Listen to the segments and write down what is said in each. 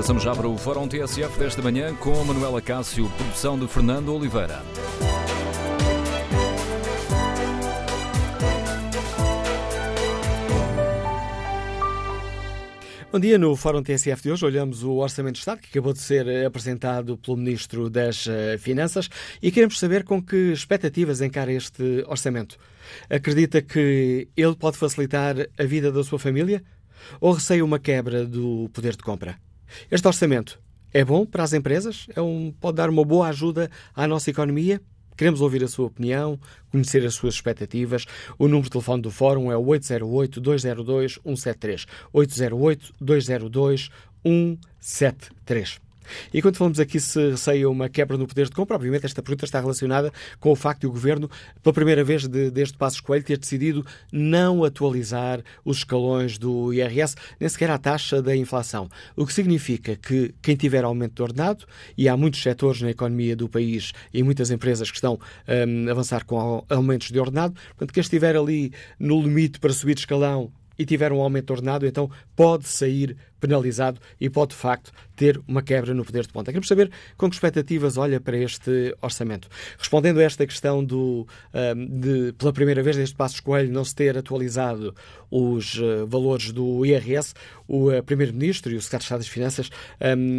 Avançamos já para o Fórum TSF desta manhã com Manuela Cássio, produção de Fernando Oliveira. Bom dia, no Fórum TSF de hoje olhamos o Orçamento de Estado que acabou de ser apresentado pelo Ministro das eh, Finanças e queremos saber com que expectativas encara este orçamento. Acredita que ele pode facilitar a vida da sua família ou receia uma quebra do poder de compra? Este orçamento é bom para as empresas? É um, pode dar uma boa ajuda à nossa economia? Queremos ouvir a sua opinião, conhecer as suas expectativas. O número de telefone do Fórum é 808-202-173. 808-202-173. E quando falamos aqui se receia uma quebra no poder de compra, obviamente esta pergunta está relacionada com o facto de o Governo, pela primeira vez de, desde Passos Coelho, ter decidido não atualizar os escalões do IRS, nem sequer a taxa da inflação. O que significa que quem tiver aumento de ordenado, e há muitos setores na economia do país e muitas empresas que estão um, a avançar com aumentos de ordenado, portanto, quem estiver ali no limite para subir de escalão e tiver um aumento ordenado, então pode sair penalizado e pode, de facto, ter uma quebra no poder de ponta. Queremos saber com que expectativas olha para este orçamento. Respondendo a esta questão do, de, pela primeira vez, deste passo escoelho não se ter atualizado os uh, valores do IRS, o uh, Primeiro-Ministro e o Secretário de Estado das Finanças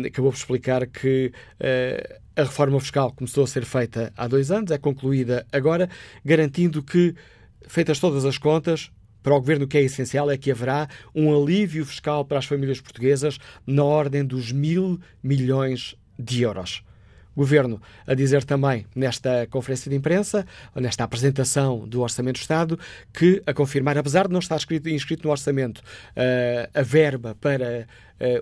acabou por explicar que a reforma fiscal começou a ser feita há dois anos, é concluída agora, garantindo que, feitas todas as contas, para o Governo, o que é essencial é que haverá um alívio fiscal para as famílias portuguesas na ordem dos mil milhões de euros. Governo a dizer também nesta conferência de imprensa, nesta apresentação do Orçamento do Estado, que a confirmar, apesar de não estar escrito, inscrito no Orçamento, eh, a verba para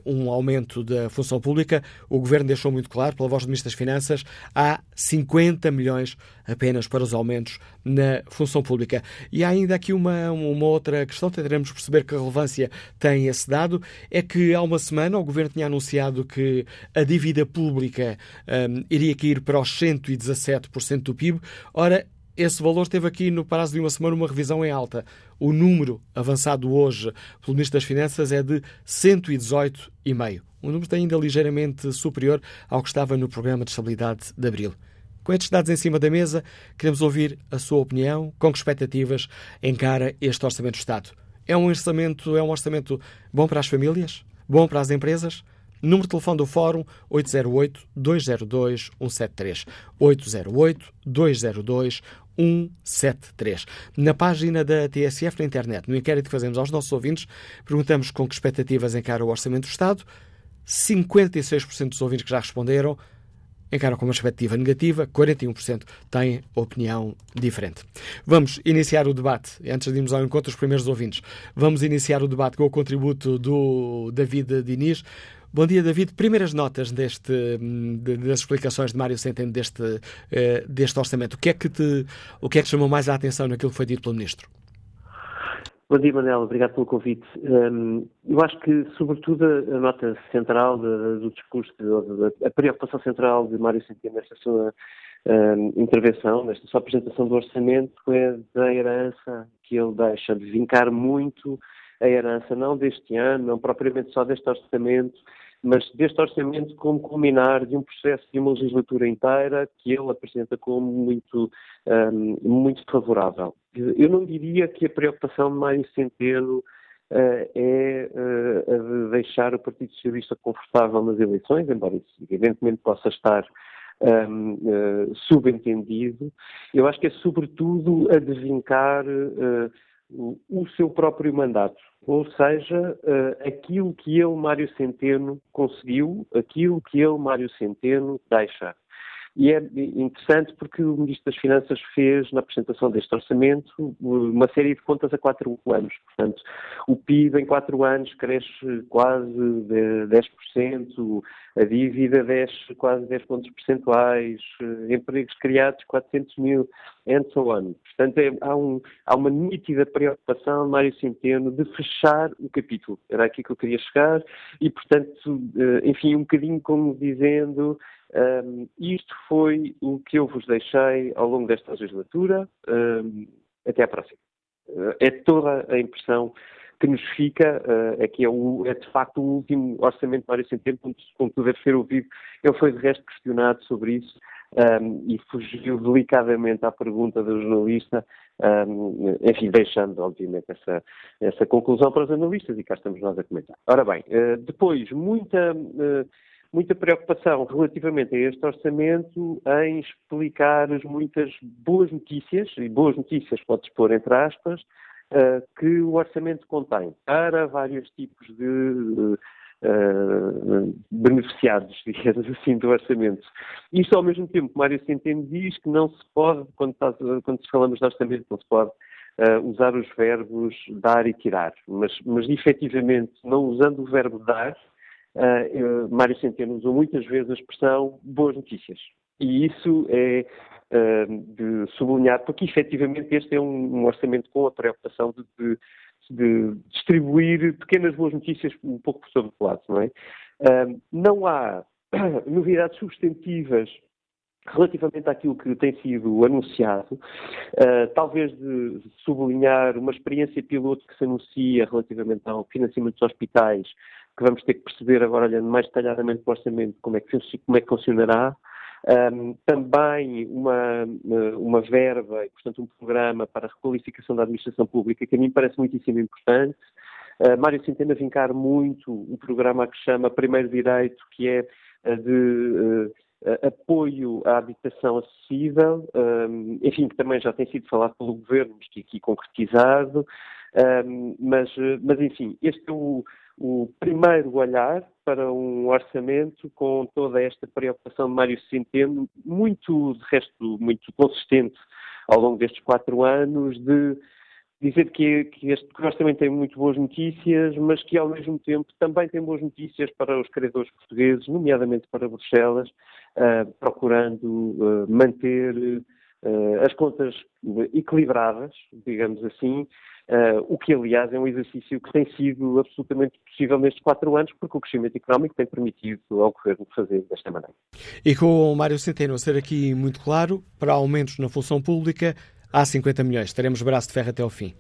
um aumento da função pública, o Governo deixou muito claro, pela voz do Ministro das Finanças, há 50 milhões apenas para os aumentos na função pública. E há ainda aqui uma, uma outra questão, tentaremos perceber que relevância tem esse dado, é que há uma semana o Governo tinha anunciado que a dívida pública um, iria cair para os 117% do PIB. Ora, esse valor teve aqui, no prazo de uma semana, uma revisão em alta. O número avançado hoje pelo Ministro das Finanças é de 118,5. Um número ainda ligeiramente superior ao que estava no Programa de Estabilidade de Abril. Com estes dados em cima da mesa, queremos ouvir a sua opinião, com que expectativas encara este Orçamento do Estado. É um orçamento, é um orçamento bom para as famílias? Bom para as empresas? Número de telefone do Fórum 808-202-173. 808-202-173. 173. Na página da TSF na internet, no inquérito que fazemos aos nossos ouvintes, perguntamos com que expectativas encara o Orçamento do Estado. 56% dos ouvintes que já responderam encaram com uma expectativa negativa, 41% têm opinião diferente. Vamos iniciar o debate, antes de irmos ao encontro dos primeiros ouvintes, vamos iniciar o debate com o contributo do David Diniz. Bom dia, David. Primeiras notas deste, das explicações de Mário Centeno deste, eh, deste orçamento. O que, é que te, o que é que chamou mais a atenção naquilo que foi dito pelo Ministro? Bom dia, Manel. Obrigado pelo convite. Um, eu acho que, sobretudo, a nota central do, discurso, a preocupação central de Mário Centeno nesta sua um, intervenção, nesta sua apresentação do orçamento, é da herança que ele deixa, de vincar muito a herança, não deste ano, não propriamente só deste orçamento, mas deste orçamento como culminar de um processo de uma legislatura inteira que ele apresenta como muito, um, muito favorável. Eu não diria que a preocupação de Mário Centeno uh, é uh, deixar o Partido Socialista confortável nas eleições, embora isso evidentemente possa estar um, uh, subentendido. Eu acho que é sobretudo a desvincar o seu próprio mandato, ou seja, uh, aquilo que ele, Mário Centeno, conseguiu, aquilo que ele, Mário Centeno, deixa. E é interessante porque o Ministro das Finanças fez, na apresentação deste orçamento, uma série de contas a quatro anos. Portanto, o PIB em quatro anos cresce quase 10%, a dívida desce quase 10 pontos percentuais, eh, empregos criados 400 mil, and so on. Portanto, é, há, um, há, uma nítida preocupação, Mário Centeno, de fechar o capítulo. Era aqui que eu queria chegar e, portanto, eh, enfim, um bocadinho como dizendo um, isto foi o que eu vos deixei ao longo desta legislatura. Um, até à próxima. Uh, é toda a impressão que nos fica é que é, o, é, de facto o último orçamento de Mário Centeno, como, como tu deves ter ouvido. Ele foi de resto questionado sobre isso um, e fugiu delicadamente à pergunta do jornalista, um, enfim, deixando, obviamente, essa, essa conclusão para os analistas e cá estamos nós a comentar. Ora bem, uh, depois, muita. Uh, muita preocupação relativamente a este orçamento em explicar as muitas boas notícias, e boas notícias pode-se pôr entre aspas, uh, que o orçamento contém para vários tipos de uh, beneficiados, digamos assim, do orçamento. Isto ao mesmo tempo, Mário Centeno diz que não se pode, quando, quando falamos de orçamento, não se pode uh, usar os verbos dar e tirar. Mas, mas efetivamente, não usando o verbo dar, uh, Mário Centeno usou muitas vezes a expressão boas notícias. E isso é uh, de sublinhar, porque efetivamente este é um, um orçamento com a preocupação de, de de distribuir pequenas boas notícias um pouco por todo o lado, não é? não há novidades substantivas relativamente àquilo que tem sido anunciado, uh, talvez de sublinhar uma experiência piloto que se anuncia relativamente ao financiamento dos hospitais, que vamos ter que perceber agora, olhando mais detalhadamente para o orçamento, como é que, como é que funcionará. Um, também uma, uma verba e, portanto, um programa para a requalificação da administração pública, que a mim parece muitíssimo importante. Uh, Mário Centeno vincar muito um programa que chama Primeiro Direito, que é uh, de uh, apoio à habitação acessível, enfim, que também já tem sido falado pelo Governo, mas que aqui concretizado. mas, mas, enfim, este é o, o primeiro olhar para um orçamento com toda esta preocupação de Mário Centeno, muito, de resto, muito consistente ao longo destes quatro anos, de dizer que, que este orçamento tem muito boas notícias, mas que ao mesmo tempo também tem boas notícias para os credores portugueses, nomeadamente para Bruxelas, uh, procurando uh, manter as contas equilibradas, digamos assim, Uh, o que, aliás, é um exercício que tem sido absolutamente possível nestes quatro anos, porque o crescimento económico tem permitido ao Governo fazer desta maneira. E com o Mário Centeno a ser aqui muito claro, para aumentos na função pública, há 50 milhões. Teremos braço de ferro até ao fim.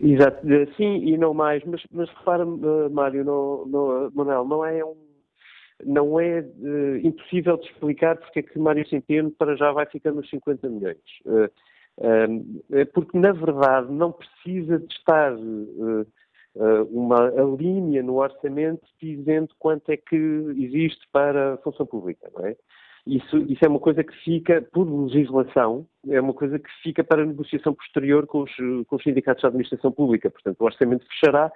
Exato, eh, sim e não mais, mas, mas repara, Mário, não, não, Manuel, não é um não é uh, impossível de explicar porque é que Mário Centeno para já vai ficando nos 50 milhões. Uh, porque, na verdade, não precisa de estar uma linha no orçamento dizendo quanto é que existe para a função pública, não é? Isso, isso, é uma coisa que fica, por legislação, é uma coisa que fica para negociação posterior com os, com os sindicatos de administração pública. Portanto, o orçamento fechará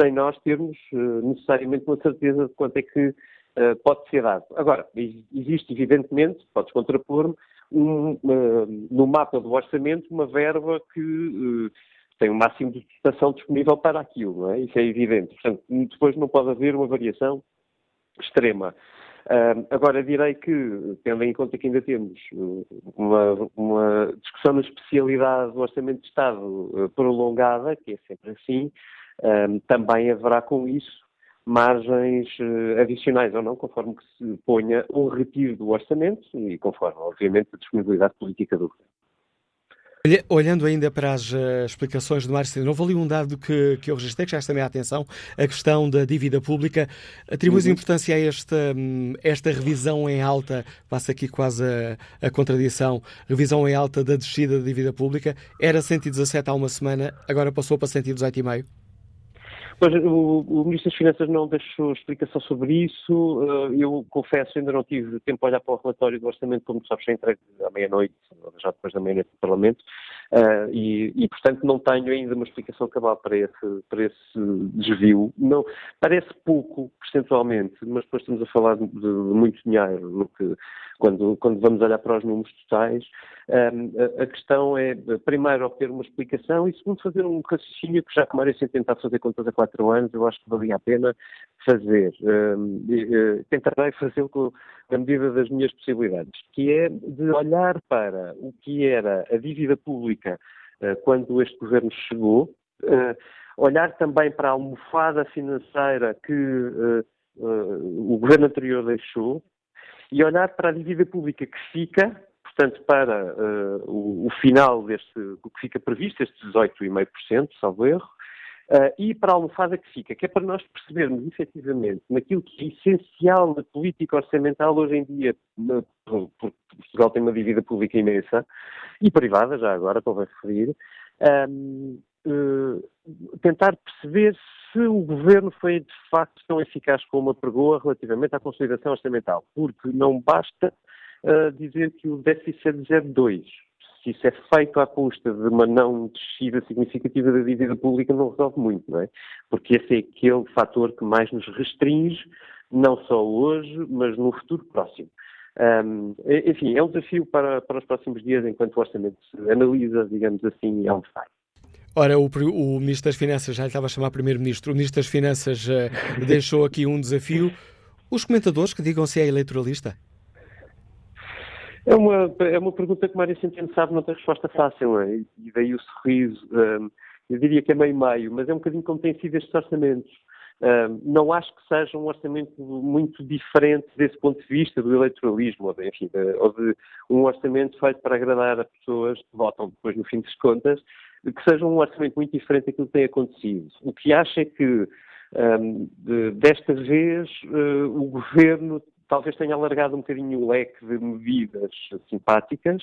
sem nós termos necessariamente uma certeza de quanto é que uh, pode ser dado. Agora, existe, evidentemente, podes contrapor-me, um, uh, no mapa do orçamento uma verba que uh, tem o um máximo de dotação disponível para aquilo, não é? Isso é evidente. Portanto, depois não pode haver uma variação extrema. Uh, agora direi que, tendo em conta que ainda temos uma, uma discussão na especialidade do Orçamento de Estado prolongada, que é sempre assim, também haverá com isso margens uh, adicionais ou não, conforme que se ponha o retiro do orçamento e conforme, obviamente, a disponibilidade política do governo. Olhando ainda para as uh, explicações do Mário houve ali um dado que, que eu registrei, que já também a atenção, a questão da dívida pública. Atribuis uhum. importância a esta, um, esta revisão em alta, passa aqui quase a, a, contradição, revisão em alta da descida da dívida pública, era 117 há uma semana, agora passou para 118,5? Pois, o, o, Ministro das Finanças não deixou explicação sobre isso. Eh, eu confesso, ainda não tive tempo a olhar para o relatório do orçamento, como sabes, já entregue à meia-noite, já depois da meia-noite do Parlamento, uh, e, e, portanto, não tenho ainda uma explicação cabal para esse, para esse desvio. Não, parece pouco, percentualmente, mas depois estamos a falar de, de muito dinheiro que quando, quando vamos olhar para os números totais, um, a, a, questão é, primeiro, obter uma explicação e, segundo, fazer um raciocínio que já que Mário tentar fazer contas há quatro anos, eu acho que valia a pena fazer. Um, e, tentarei fazê-lo na medida das minhas possibilidades, que é de olhar para o que era a dívida pública uh, quando este governo chegou, uh, olhar também para a almofada financeira que uh, o governo anterior deixou, e olhar para a dívida pública que fica, portanto, para uh, o, o, final deste, do que fica previsto, estes 18,5%, salvo erro, Uh, e para a almofada que fica, que é para nós percebermos efetivamente naquilo que é essencial na política orçamental hoje em dia, porque Portugal tem uma dívida pública imensa e privada, já agora convém referir, um, uh, tentar perceber se o governo foi de facto tão eficaz como apregou relativamente à consolidação orçamental, porque não basta uh, dizer que o déficit é de 0,2 se isso é feito à custa de uma não descida significativa da dívida pública, não resolve muito, não é? Porque esse é aquele fator que mais nos restringe, não só hoje, mas no futuro próximo. Um, enfim, é um desafio para, para os próximos dias, enquanto o orçamento se analisa, digamos assim, é um sai. Ora, o, o, Ministro das Finanças, já lhe estava a chamar Primeiro-Ministro, o Ministro das Finanças uh, deixou aqui um desafio. Os comentadores que digam se é eleitoralista? É uma, é uma pergunta que Mário Centeno sabe não tem resposta fácil, é? e daí o sorriso. Um, eu diria que é meio-meio, mas é um bocadinho como têm sido estes orçamentos. Um, não acho que seja um orçamento muito diferente desse ponto de vista do eleitoralismo, ou de, enfim, de, ou de um orçamento feito para agradar a pessoas que votam depois no fim das contas, que seja um orçamento muito diferente daquilo que tem acontecido. O que acho é que um, de, desta vez uh, o governo talvez tenha alargado um bocadinho o leque de medidas simpáticas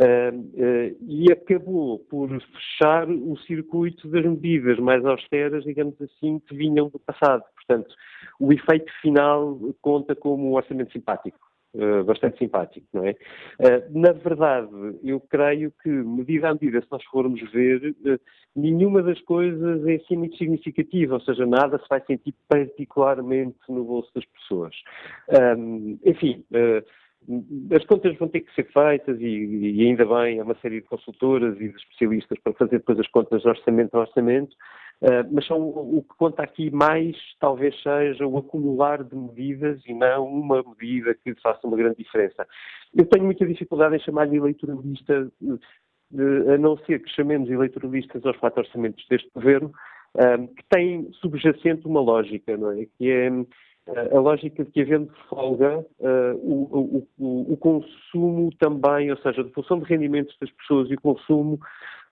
uh, uh, e acabou por fechar o circuito das medidas mais austeras, digamos assim, que vinham do passado. Portanto, o efeito final conta como um orçamento simpático. Uh, bastante simpático, não é? Uh, na verdade, eu creio que, medida a medida, se nós formos ver, uh, nenhuma das coisas é assim muito significativa, ou seja, nada se vai sentir particularmente no bolso das pessoas. Enfim, as contas vão ter que ser feitas e, e, ainda bem, há uma série de consultoras e de especialistas para fazer depois as contas de orçamento a orçamento, uh, mas são, o que conta aqui mais talvez seja o acumular de medidas e não uma medida que faça uma grande diferença. Eu tenho muita dificuldade em chamar-lhe eleitoralista, a não ser que chamemos eleitoralistas aos quatro orçamentos deste governo, uh, que tem subjacente uma lógica, não é? Que é a lógica de que, havendo folga, uh, o, o, o, consumo também, ou seja, a função de rendimentos das pessoas e o consumo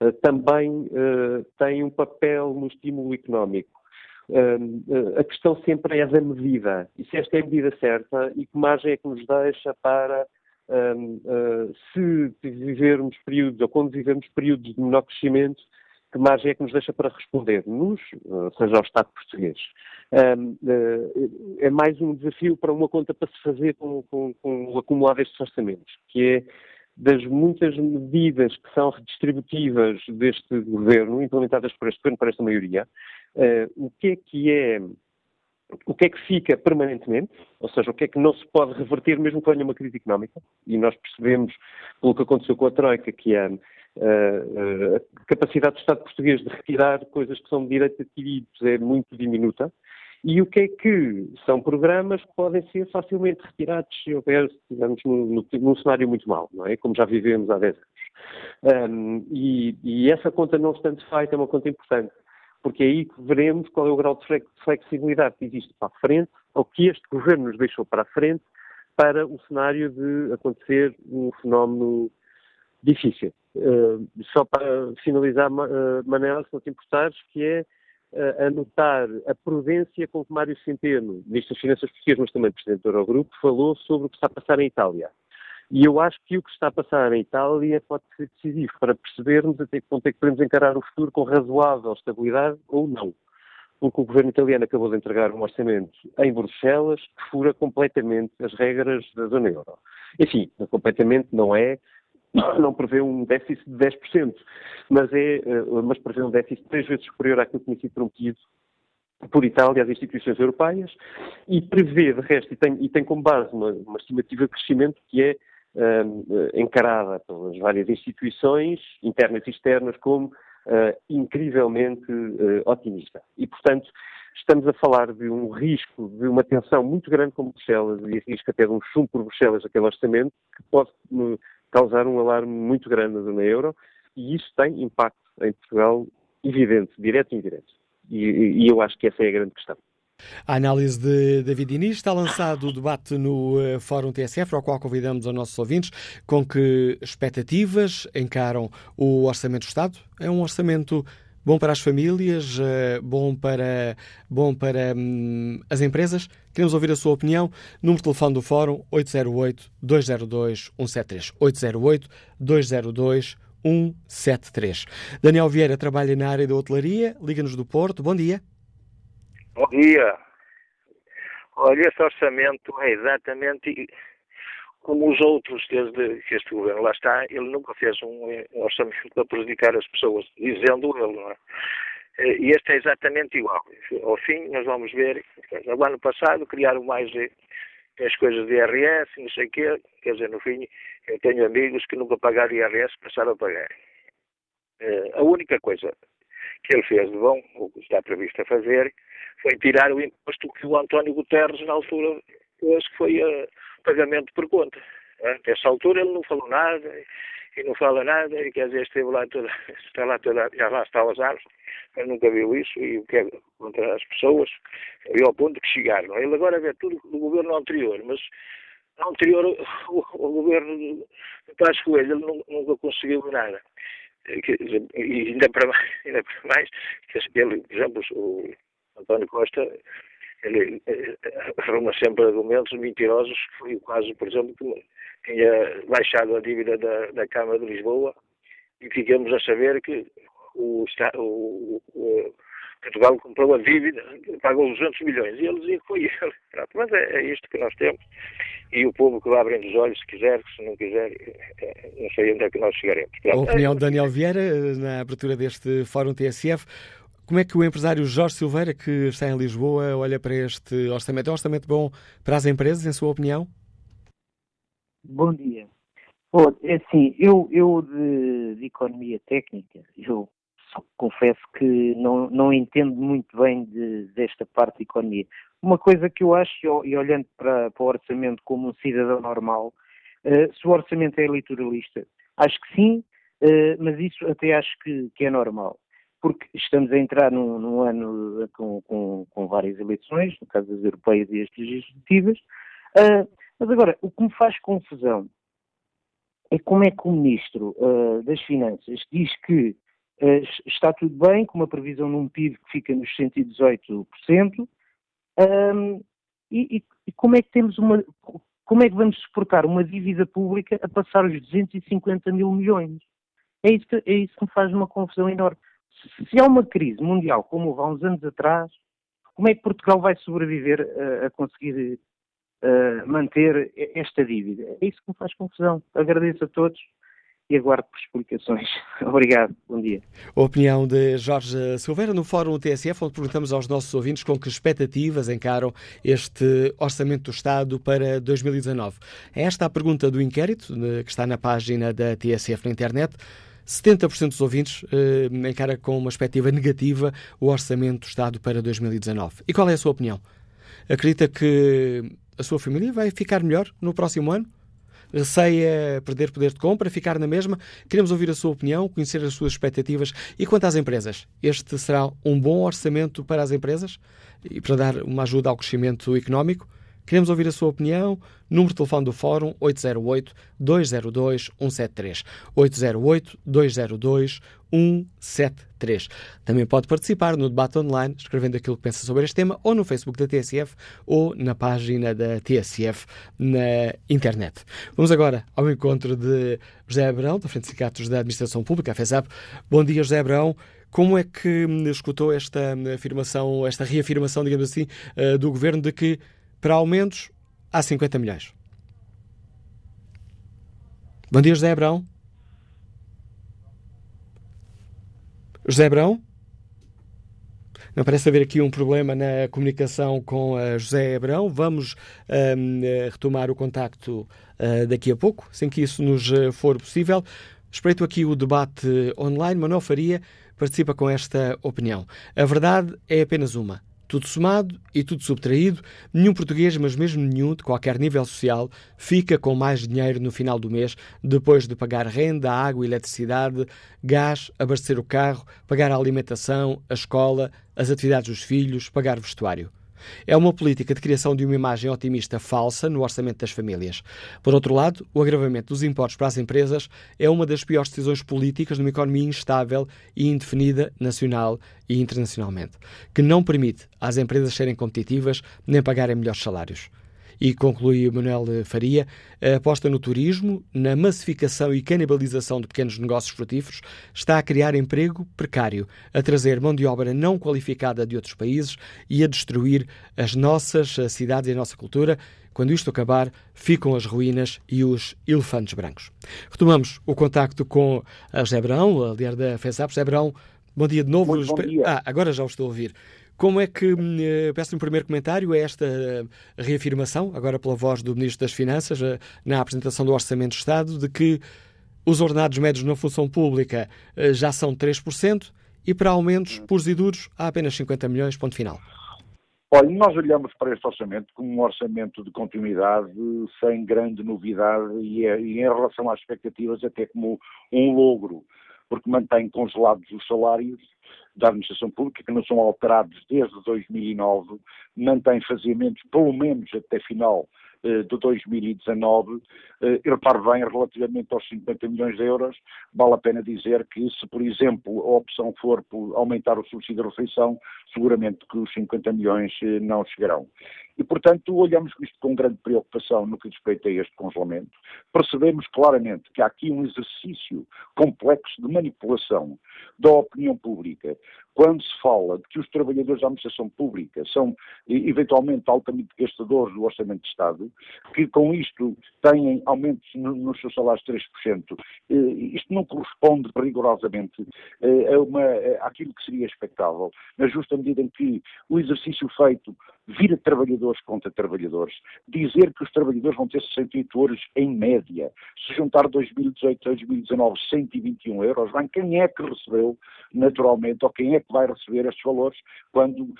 uh, também uh, tem um papel no estímulo económico. a questão sempre é da medida, e se esta é a medida certa e que margem é que nos deixa para, se vivermos períodos, ou quando vivemos períodos de menor crescimento, que margem é que nos deixa para responder-nos, seja ao Estado português. É mais um desafio para uma conta para se fazer com, com, com o acumulado destes orçamentos, que é das muitas medidas que são redistributivas deste governo, implementadas por este governo, por esta maioria, uh, o que é que é, o que é que fica permanentemente, ou seja, o que é que não se pode reverter mesmo que venha uma crise económica, e nós percebemos, pelo que aconteceu com a Troika, que é a capacidade do Estado português de retirar coisas que são de direitos adquiridos é muito diminuta. E o que é que são programas que podem ser facilmente retirados se houver, digamos, num, num cenário muito mau, não é? Como já vivemos há 10 anos. Um, e, e, essa conta não estando feita é uma conta importante, porque é aí que veremos qual é o grau de flexibilidade que existe para a frente, ou que este governo nos deixou para a frente, para o cenário de acontecer um fenómeno difícil. Uh, só para finalizar, uh, Manel, se não te importares, que é uh, anotar a prudência com que Mário Centeno, Ministro das Finanças Português, mas também Presidente do Eurogrupo, falou sobre o que está a passar em Itália. E eu acho que o que está a passar em Itália pode ser decisivo para percebermos até que ponto é que podemos encarar o futuro com razoável estabilidade ou não. Porque o governo italiano acabou de entregar um orçamento em Bruxelas que fura completamente as regras da zona euro. Enfim, completamente não é, não prevê um déficit de 10%, mas, é, eh, mas prevê um déficit três vezes superior àquilo que tinha sido prometido por Itália às instituições europeias e prevê, de resto, e tem, e tem como base uma, uma estimativa de crescimento que é encarada pelas várias instituições, internas e externas, como uh, incrivelmente uh, otimista. E, portanto, estamos a falar de um risco, de uma tensão muito grande com Bruxelas e risco até de um chumbo por Bruxelas aquele orçamento, que pode causar um alarme muito grande na zona euro e isso tem impacto em Portugal evidente, direto e indireto. E, e eu acho que essa é a grande questão. A análise de David Inês está lançado o debate no uh, Fórum TSF, ao qual convidamos os nossos ouvintes, com que expectativas encaram o Orçamento do Estado. É um orçamento bom para as famílias, bom para, bom para hum, as empresas? Queremos ouvir a sua opinião. Número de telefone do Fórum 808-202-173. 808-202-173. Daniel Vieira trabalha na área da hotelaria, liga-nos do Porto. Bom dia. Bom dia. Olha, este orçamento é exatamente como os outros desde que este governo lá está, ele nunca fez um, um orçamento para prejudicar as pessoas, dizendo ele, não é? Eh, e este é exatamente igual. Ao fim, nós vamos ver, no ano passado criaram mais as coisas de IRS, não sei o quê, quer dizer, no fim, eu tenho amigos que nunca pagaram IRS, passaram a pagar. Eh, a única coisa que ele fez de bom, o que está previsto a fazer, foi tirar o imposto que o António Guterres, na altura, pôs, que foi o pagamento por conta. Nessa altura ele não falou nada, e não fala nada, e quer dizer, esteve lá toda, está lá toda, já lá está aos anos, mas nunca viu isso, e o que é contra as pessoas, e ao ponto que chegaram. Ele agora vê tudo do governo anterior, mas no anterior, o, o governo de Paz Coelho, ele nunca conseguiu nada. E ainda para mais, ainda para mais ele, por exemplo, o António Costa, ele arruma sempre argumentos mentirosos, foi o caso, por exemplo, que tinha baixado a dívida da, da Câmara de Lisboa e ficamos a saber que o, o, o Portugal comprou a dívida, pagou 200 milhões, e ele dizia que foi ele. Pronto, mas é, é, isto que nós temos, e o povo que abrindo os olhos, se quiser, se não quiser, é, não sei onde é que nós chegaremos. Pronto, a opinião de Daniel Vieira, na abertura deste Fórum TSF, como é que o empresário Jorge Silveira, que está em Lisboa, olha para este orçamento? É um orçamento bom para as empresas, em sua opinião? Bom dia. Bom, é assim, eu, eu de, de economia técnica, eu confesso que não, não entendo muito bem de, desta parte de economia. Uma coisa que eu acho, e olhando para, para o orçamento como um cidadão normal, uh, se o orçamento é eleitoralista, acho que sim, uh, mas isso até acho que, que, é normal. Porque estamos a entrar num, num ano com, com, com, várias eleições, no caso das europeias e as legislativas, uh, mas agora, o que me faz confusão é como é que o Ministro das Finanças diz que eh, está tudo bem, com uma previsão num PIB que fica nos 118%, um, e, e, como é que temos uma, como é que vamos suportar uma dívida pública a passar os 250 mil milhões? É isso que, é isso que me faz uma confusão enorme. Se, há uma crise mundial, como houve há uns anos atrás, como é que Portugal vai sobreviver a, a conseguir uh, manter esta dívida? É isso que me faz confusão. Agradeço a todos e aguardo por explicações. Obrigado, bom dia. A opinião de Jorge Silveira no Fórum TSF, onde perguntamos aos nossos ouvintes com que expectativas encaram este Orçamento do Estado para 2019. É esta a pergunta do inquérito, que está na página da TSF na internet. 70% dos ouvintes eh, encara com uma perspectiva negativa o Orçamento do Estado para 2019. E qual é a sua opinião? Acredita que a sua família vai ficar melhor no próximo ano? receia perder poder de compra, ficar na mesma? Queremos ouvir a sua opinião, conhecer as suas expectativas. E quanto às empresas, este será um bom orçamento para as empresas e para dar uma ajuda ao crescimento económico? Queremos ouvir a sua opinião. Número de telefone do Fórum 808-202-173. 808-202-173. Também pode participar no debate online, escrevendo aquilo que pensa sobre este tema, ou no Facebook da TSF, ou na página da TSF na internet. Vamos agora ao encontro de José Abrão, da Frente de Sindicatos da Administração Pública, a FESAP. Bom dia, José Abrão. Como é que escutou esta afirmação, esta reafirmação, digamos assim, eh, do Governo de que para aumentos, há 50 milhões. Bom dia, José Abrão. José Abrão? Não parece haver aqui um problema na comunicação com a José Abrão. Vamos um, retomar o contacto uh, daqui a pouco, sem que isso nos for possível. Espreito aqui o debate online. Manuel Faria participa com esta opinião. A verdade é apenas uma. Tudo somado e tudo subtraído, nenhum português, mas mesmo nenhum de qualquer nível social, fica com mais dinheiro no final do mês, depois de pagar renda, água, eletricidade, gás, abastecer o carro, pagar a alimentação, a escola, as atividades dos filhos, pagar vestuário. É uma política de criação de uma imagem otimista falsa no orçamento das famílias. Por outro lado, o agravamento dos impostos para as empresas é uma das piores decisões políticas numa economia instável e indefinida nacional e internacionalmente, que não permite às empresas serem competitivas nem pagarem melhores salários. E conclui Manuel Faria, a aposta no turismo, na massificação e canibalização de pequenos negócios frutíferos, está a criar emprego precário, a trazer mão de obra não qualificada de outros países e a destruir as nossas cidades e a nossa cultura. Quando isto acabar, ficam as ruínas e os elefantes brancos. Retomamos o contacto com a José Brão, a líder da FESAP. José Brão, bom dia de novo. Muito bom dia. Ah, agora já o estou a ouvir. Como é que, eh, peço-lhe um primeiro comentário a esta eh, reafirmação, agora pela voz do Ministro das Finanças, eh, na apresentação do Orçamento de Estado, de que os ordenados médios na função pública já são 3% e para aumentos puros e duros há apenas 50 milhões, ponto final. Olha, nós olhamos para este orçamento como um orçamento de continuidade, sem grande novidade e, e em relação às expectativas até como um logro, porque mantém congelados os salários da administração pública, que não são alterados desde 2009, mantém faziamentos pelo menos até final eh, de 2019, eh, e repare bem, relativamente aos 50 milhões de euros, vale a pena dizer que se, por exemplo, a opção for por aumentar o subsídio de refeição, seguramente que os 50 milhões eh, não chegarão. E, portanto, olhamos isto com grande preocupação no que respeita a este congelamento. Percebemos claramente que há aqui um exercício complexo de manipulação da opinião pública quando se fala de que os trabalhadores da administração pública são eventualmente altamente gastadores do Orçamento de Estado, que com isto têm aumentos nos seus salários de 3%, eh, isto não corresponde rigorosamente eh, a uma, àquilo que seria expectável, na justa medida em que o exercício feito vira trabalhadores contra trabalhadores, dizer que os trabalhadores vão ter 68 euros em média, se juntar 2018 a 2019 121 euros, bem, quem é que recebeu naturalmente, ou quem é que vai receber estes valores, quando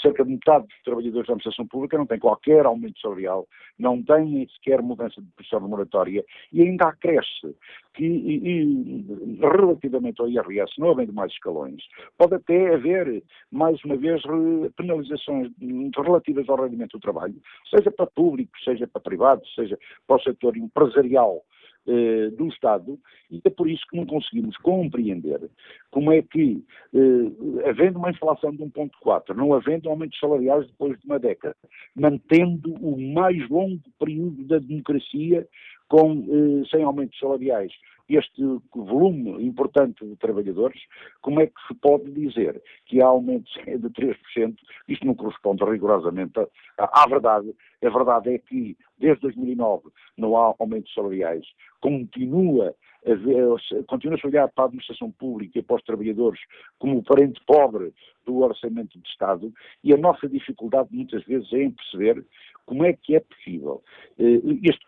cerca de metade dos trabalhadores da administração pública não tem qualquer aumento salarial, não têm sequer mudança de posição remuneratória e ainda acresce que, e, e, relativamente ao IRS, não havendo mais escalões, pode até haver, mais uma vez, penalizações relativas ao rendimento do trabalho, seja para público, seja para privado, seja para o setor empresarial eh, do Estado, e é por isso que não conseguimos compreender como é que, eh, havendo uma inflação de 1,4, não havendo aumentos salariais depois de uma década, mantendo o mais longo período da democracia com, eh, sem aumentos salariais, este volume importante de trabalhadores, como é que se pode dizer que há aumentos de 3%? Isto não corresponde rigorosamente à, à verdade. A verdade é que, desde 2009, não há aumentos salariais. Continua continua-se a olhar para a administração pública e para os trabalhadores como o parente pobre do orçamento de Estado e a nossa dificuldade muitas vezes é em perceber como é que é possível eh, este,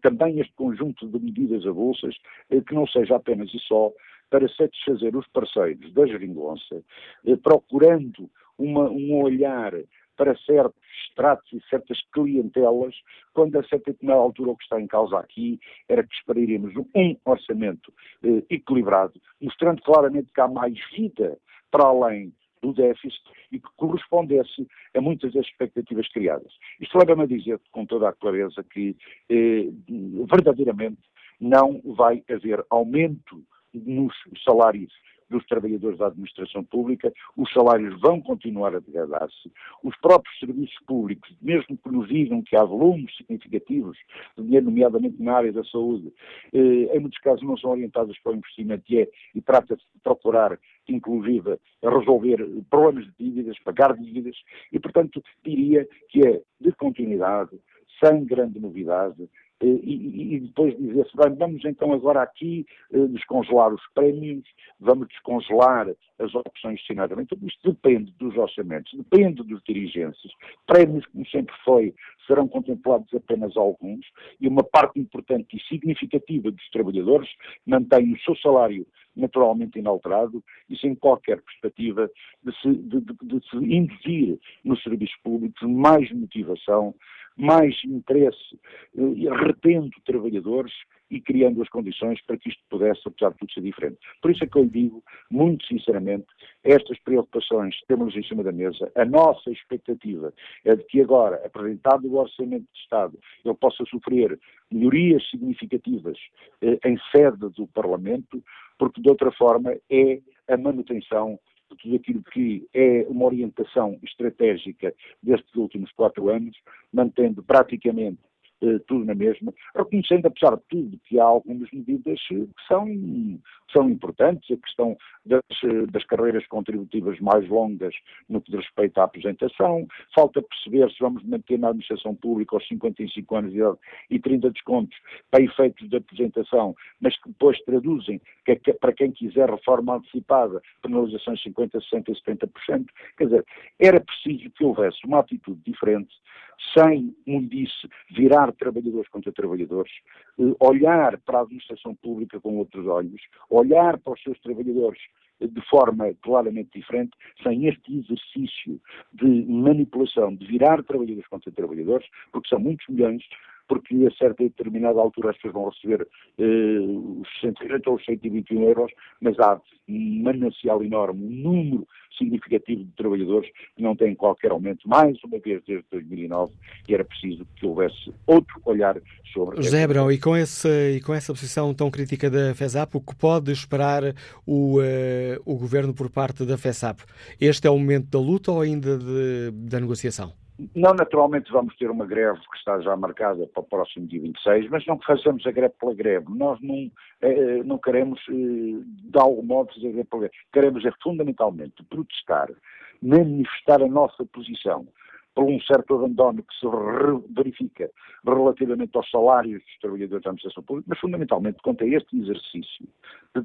também este conjunto de medidas avulsas eh, que não seja apenas e só para satisfazer os parceiros da geringonça, eh, procurando uma, um olhar para certos estratos e certas clientelas, quando a certa altura o que está em causa aqui era que esperaríamos um orçamento eh, equilibrado, mostrando claramente que há mais vida para além do déficit e que correspondesse a muitas das expectativas criadas. Isto leva-me a dizer com toda a clareza que eh, verdadeiramente não vai haver aumento nos salários dos trabalhadores da administração pública, os salários vão continuar a degradar-se, os próprios serviços públicos, mesmo que nos digam que há volumes significativos de dinheiro, nomeadamente na área da saúde, eh, em muitos casos não são orientados para o investimento e, é, e trata-se de procurar, inclusive, resolver problemas de dívidas, pagar dívidas, e, portanto, diria que é de continuidade, sem grande novidade, e, e, depois dizer-se, bem, vamos então agora aqui eh, descongelar os prémios, vamos descongelar as opções de sinadamento. Isto depende dos orçamentos, depende dos dirigentes. Prémios, como sempre foi, serão contemplados apenas alguns e uma parte importante e significativa dos trabalhadores mantém o seu salário naturalmente inalterado e sem qualquer perspectiva de se, de, de, de se induzir nos serviços públicos mais motivação mais interesse, eh, retendo trabalhadores e criando as condições para que isto pudesse, apesar de tudo, ser diferente. Por isso é que eu lhe digo, muito sinceramente, estas preocupações temos em cima da mesa. A nossa expectativa é de que agora, apresentado o Orçamento de Estado, ele possa sofrer melhorias significativas eh, em sede do Parlamento, porque de outra forma é a manutenção de tudo aquilo que é uma orientação estratégica destes últimos quatro anos, mantendo praticamente tudo na mesma, reconhecendo, apesar de tudo, que há algumas medidas eh, que são, são importantes, a questão das, eh, das carreiras contributivas mais longas no que diz respeito à aposentação, falta perceber se vamos manter na administração pública aos 55 anos de idade e 30 descontos para efeitos de aposentação, mas que depois traduzem que, que para quem quiser reforma antecipada, penalizações 50%, 60% e 70%, quer dizer, era preciso que houvesse uma atitude diferente, sem, como disse, virar trabalhadores contra trabalhadores, eh, olhar para a administração pública com outros olhos, olhar para os seus trabalhadores de forma claramente diferente, sem este exercício de manipulação, de virar trabalhadores contra trabalhadores, porque são muitos milhões, porque a certa e determinada altura as pessoas vão receber eh, os 130 ou os 121 euros, mas há um manancial enorme, um número significativo de trabalhadores que não têm qualquer aumento, mais uma vez desde 2009, e era preciso que houvesse outro olhar sobre... José Abrão, e com, e com essa posição tão crítica da FESAP, o que pode esperar o, uh, o Governo por parte da FESAP? Este é o momento da luta ou ainda de, da negociação? Não, naturalmente vamos ter uma greve que está já marcada para o próximo dia 26, mas não façamos a greve pela greve. Nós não, eh, não queremos, eh, de algum modo, fazer a greve pela greve. Queremos é fundamentalmente protestar, manifestar a nossa posição por um certo abandono que se verifica relativamente aos salários dos trabalhadores da administração pública, mas fundamentalmente quanto a este exercício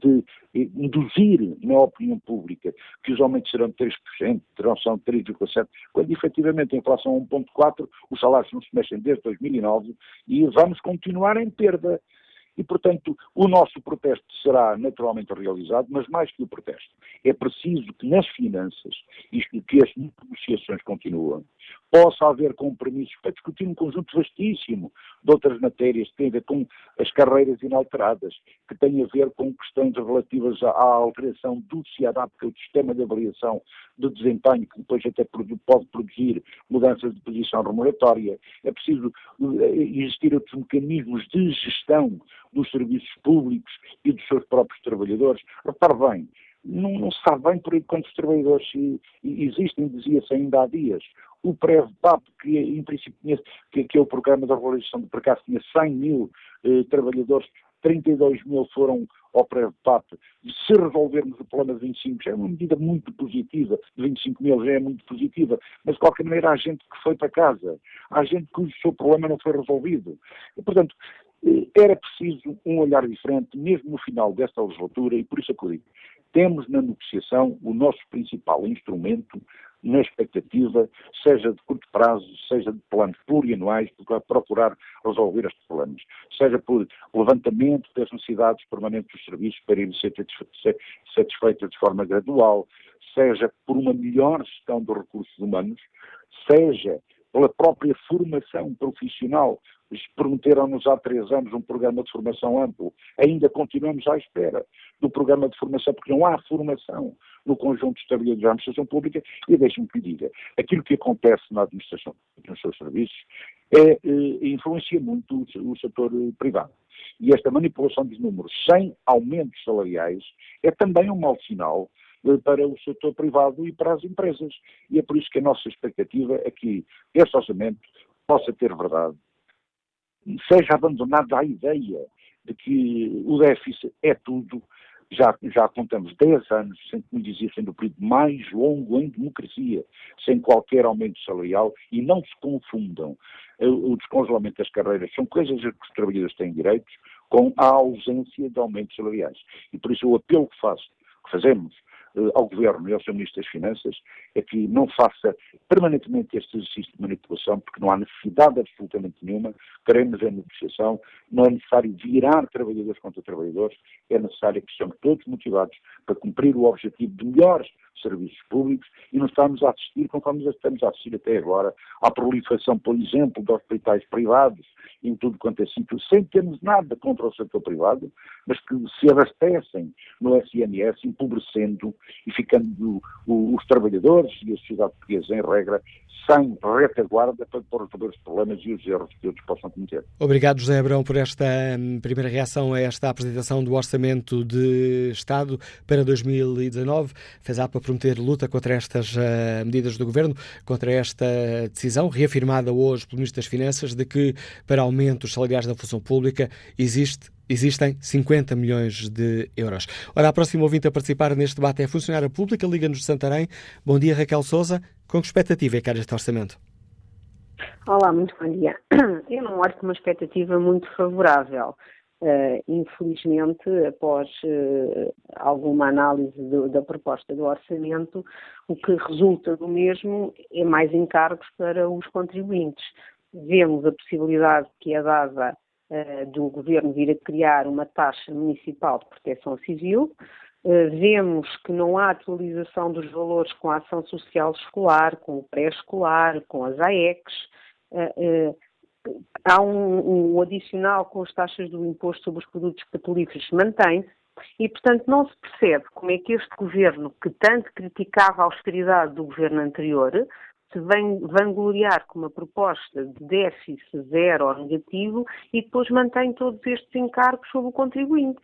de, induzir na opinião pública que os aumentos serão de 3%, terão são 3,7%, quando efetivamente a inflação é 1,4%, os salários não se mexem desde 2009 e vamos continuar em perda. E, portanto, o nosso protesto será naturalmente realizado, mas mais que o protesto, é preciso que nas finanças, isto que as negociações continuam, possa haver compromissos para discutir um conjunto vastíssimo de outras matérias que têm a ver com as carreiras inalteradas, que têm a ver com questões relativas à, alteração do CIADAP, que é o sistema de avaliação de desempenho, que depois até pode produzir mudanças de posição remuneratória. É preciso eh, existir outros mecanismos de gestão dos serviços públicos e dos seus próprios trabalhadores. Repare bem, não, não se sabe bem por quantos trabalhadores existem, dizia-se ainda há dias. O PREV-PAP, que em princípio tinha, que, que, é o programa da regularização de precasso, tinha 100 mil eh, trabalhadores, 32 mil foram ao PREV-PAP. Se resolvermos o problema de 25, já é uma medida muito positiva, de 25 mil já é muito positiva, mas de qualquer maneira há gente que foi para casa, há gente cujo seu problema não foi resolvido. E, portanto, era preciso um olhar diferente, mesmo no final desta legislatura, e por isso é eu digo, temos na negociação o nosso principal instrumento na expectativa, seja de curto prazo, seja de planos plurianuais, para procurar resolver estes problemas, seja por levantamento das necessidades permanentes dos serviços para irem ser satisfeitas de forma gradual, seja por uma melhor gestão dos recursos humanos, seja pela própria formação profissional. Prometeram-nos há três anos um programa de formação amplo. Ainda continuamos à espera do programa de formação, porque não há formação no conjunto de trabalhadores da administração pública. E deixe-me que diga, aquilo que acontece na administração nos seus serviços, é, eh, influencia muito o, o setor privado. E esta manipulação dos números sem aumentos salariais é também um mau sinal eh, para o setor privado e para as empresas. E é por isso que a nossa expectativa é que este orçamento possa ter verdade, seja abandonada a ideia de que o déficit é tudo. Já, já contamos 10 anos, sem, como dizia, sendo o período mais longo em democracia, sem qualquer aumento salarial, e não se confundam o descongelamento das carreiras, são coisas a que os trabalhadores têm direitos, com a ausência de aumentos salariais. E por isso o apelo que faço, que fazemos ao Governo e ao Sr. Ministro das Finanças é que não faça permanentemente este exercício de manipulação, porque não há necessidade absolutamente nenhuma, queremos a negociação, não é necessário virar trabalhadores contra trabalhadores, é necessário que sejamos todos motivados para cumprir o objetivo de melhores serviços públicos e não estamos a assistir, conforme estamos a assistir até agora, à proliferação, por exemplo, de hospitais privados em tudo quanto é sítio, sem termos nada contra o setor privado, mas que se abastecem no SNS, empobrecendo e ficando os trabalhadores e a sociedade portuguesa, em regra, sem retaguarda para, resolver os problemas e os erros que outros possam cometer. Obrigado, José Abrão, por esta hum, primeira reação a esta apresentação do Orçamento de Estado para 2019. Fez a prometer luta contra estas uh, medidas do Governo, contra esta decisão, reafirmada hoje pelo Ministro das Finanças, de que para aumentos salariais da função pública existe existem 50 milhões de euros. Ora, a próxima ouvinte a participar neste debate é a funcionária pública, Liga-nos de Santarém. Bom dia, Raquel Souza. Com que expectativa é que há este orçamento? Olá, muito bom dia. Eu não olho com uma expectativa muito favorável. Uh, infelizmente, após uh, alguma análise do, da proposta do orçamento, o que resulta do mesmo é mais encargos para os contribuintes. Vemos a possibilidade que é dada uh, do governo vir a criar uma taxa municipal de proteção civil, vemos que não há atualização dos valores com a ação social escolar, com o pré-escolar, com as AECs. Há um, um, adicional com as taxas do imposto sobre os produtos petrolíferos mantém-se e, portanto, não se percebe como é que este governo, que tanto criticava a austeridade do governo anterior, se vem vangloriar com uma proposta de déficit zero ou negativo e depois mantém todos estes encargos sobre o contribuinte.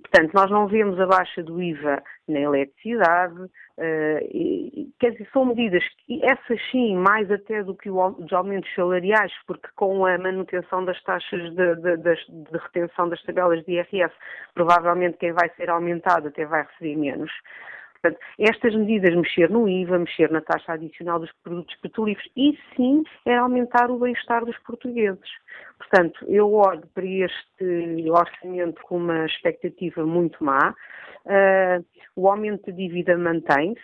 Portanto, nós não vemos a baixa do IVA na eletricidade, uh, e, quer dizer, são medidas que, essas sim, mais até do que os aumentos salariais, porque com a manutenção das taxas de, de, de, retenção das tabelas de IRS, provavelmente quem vai ser aumentado até vai receber menos. Portanto, estas medidas, mexer no IVA, mexer na taxa adicional dos produtos petrolíferos, isso sim é aumentar o bem-estar dos portugueses. Portanto, eu olho para este orçamento com uma expectativa muito má. Uh, o aumento de dívida mantém-se,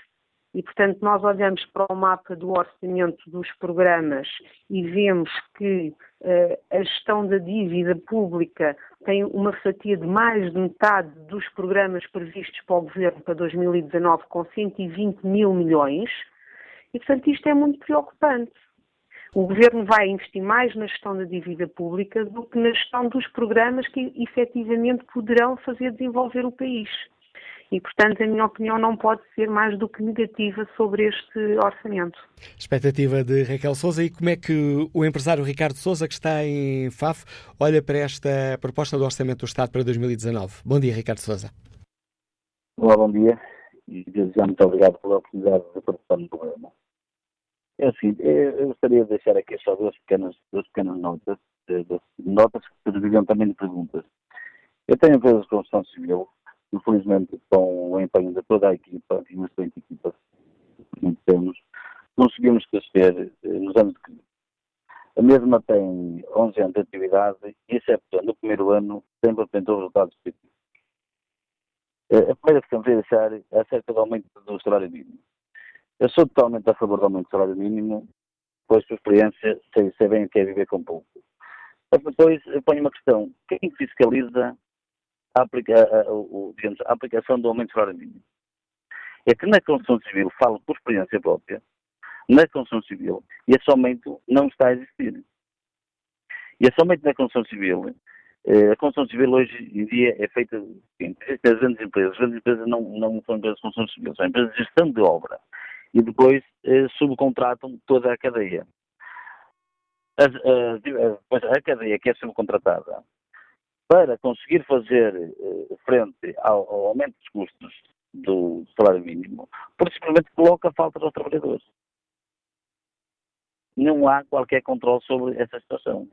e, portanto, nós olhamos para o mapa do orçamento dos programas e vemos que uh, a gestão da dívida pública tem uma fatia de mais de metade dos programas previstos para o Governo para 2019, com 120 mil milhões, e, portanto, isto é muito preocupante. O Governo vai investir mais na gestão da dívida pública do que na gestão dos programas que efetivamente poderão fazer desenvolver o país. E, portanto, a minha opinião não pode ser mais do que negativa sobre este orçamento. Expectativa de Raquel Souza. E como é que o empresário Ricardo Souza, que está em FAF, olha para esta proposta do Orçamento do Estado para 2019? Bom dia, Ricardo Souza. Olá, bom dia. E desde já muito obrigado pela oportunidade de participar no programa. É assim, eu gostaria de deixar aqui só duas pequenas, duas pequenas notas, eh, duas notas que serviriam também de perguntas. Eu tenho empresas de construção civil infelizmente com o empenho de toda a equipa e uma excelente equipa que temos, conseguimos crescer eh, nos anos de crise. A mesma tem 11 anos de atividade e, excepto no primeiro ano, sempre apresentou resultados positivos. Eh, a primeira questão que queria deixar é acerca do aumento do salário mínimo. Eu sou totalmente a favor do aumento do salário mínimo, pois, por experiência, sei, sei bem o que é viver com pouco. Mas depois eu ponho uma questão: quem fiscaliza a, aplica, a, o, digamos, a aplicação do aumento de salário mínimo. É que na construção civil, falo por experiência própria, na construção civil, esse aumento não está a existir. E esse aumento na construção civil, eh, a construção civil hoje em dia é feita, existem as grandes empresas, as grandes empresas não, não são empresas de construção civil, são empresas de gestão de obra. E depois eh, subcontratam toda a cadeia. As, a, a cadeia que é subcontratada para conseguir fazer eh, frente ao, aumento dos custos do salário mínimo, porque simplesmente coloca falta aos trabalhadores. Não há qualquer controle sobre essa situação.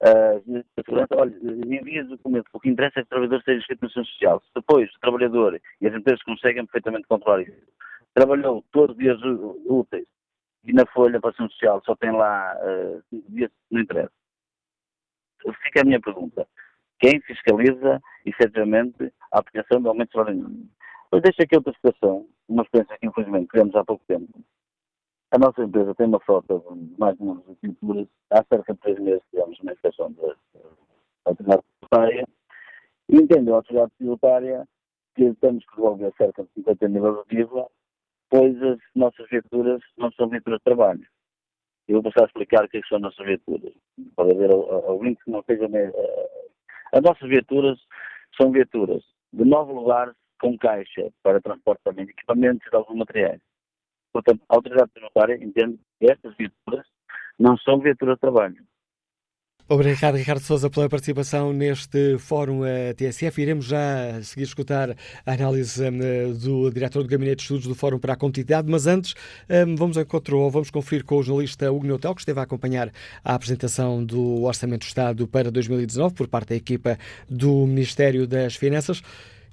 Uh, a segurança, olha, envia documento, o que interessa é que o trabalhador esteja inscrito na Segurança Social. Se depois o trabalhador e as empresas conseguem perfeitamente controlar isso, trabalhou todos os dias úteis e na folha para a Social só tem lá uh, dias, não interessa. Fica a minha pergunta quem fiscaliza, efetivamente, a aplicação do aumento de mínimo. Mas deixo aqui outra situação, uma experiência que infelizmente tivemos há pouco tempo. A nossa empresa tem uma frota de mais de uma pinturas. Há cerca de três meses tivemos uma inspeção da autoridade tributária e entendeu a autoridade tributária que temos que devolver cerca de 50 mil euros de IVA depois as nossas viaturas não são viaturas de trabalho. Eu vou passar a explicar o que, é que são as nossas viaturas. Pode haver ouvintes que não estejam. As nossas viaturas são viaturas de nove lugares com caixa para transporte também de equipamentos e de alguns materiais. Portanto, a autoridade tributária entende que estas viaturas não são viaturas de trabalho. Obrigado, Ricardo Souza, pela participação neste Fórum eh, TSF. Iremos já seguir escutar a análise um, do diretor do Gabinete de Estudos do Fórum para a Competitividade, mas antes um, vamos encontrar ou vamos conferir com o jornalista Hugo Neutel, que esteve a acompanhar a apresentação do Orçamento do Estado para 2019 por parte da equipa do Ministério das Finanças.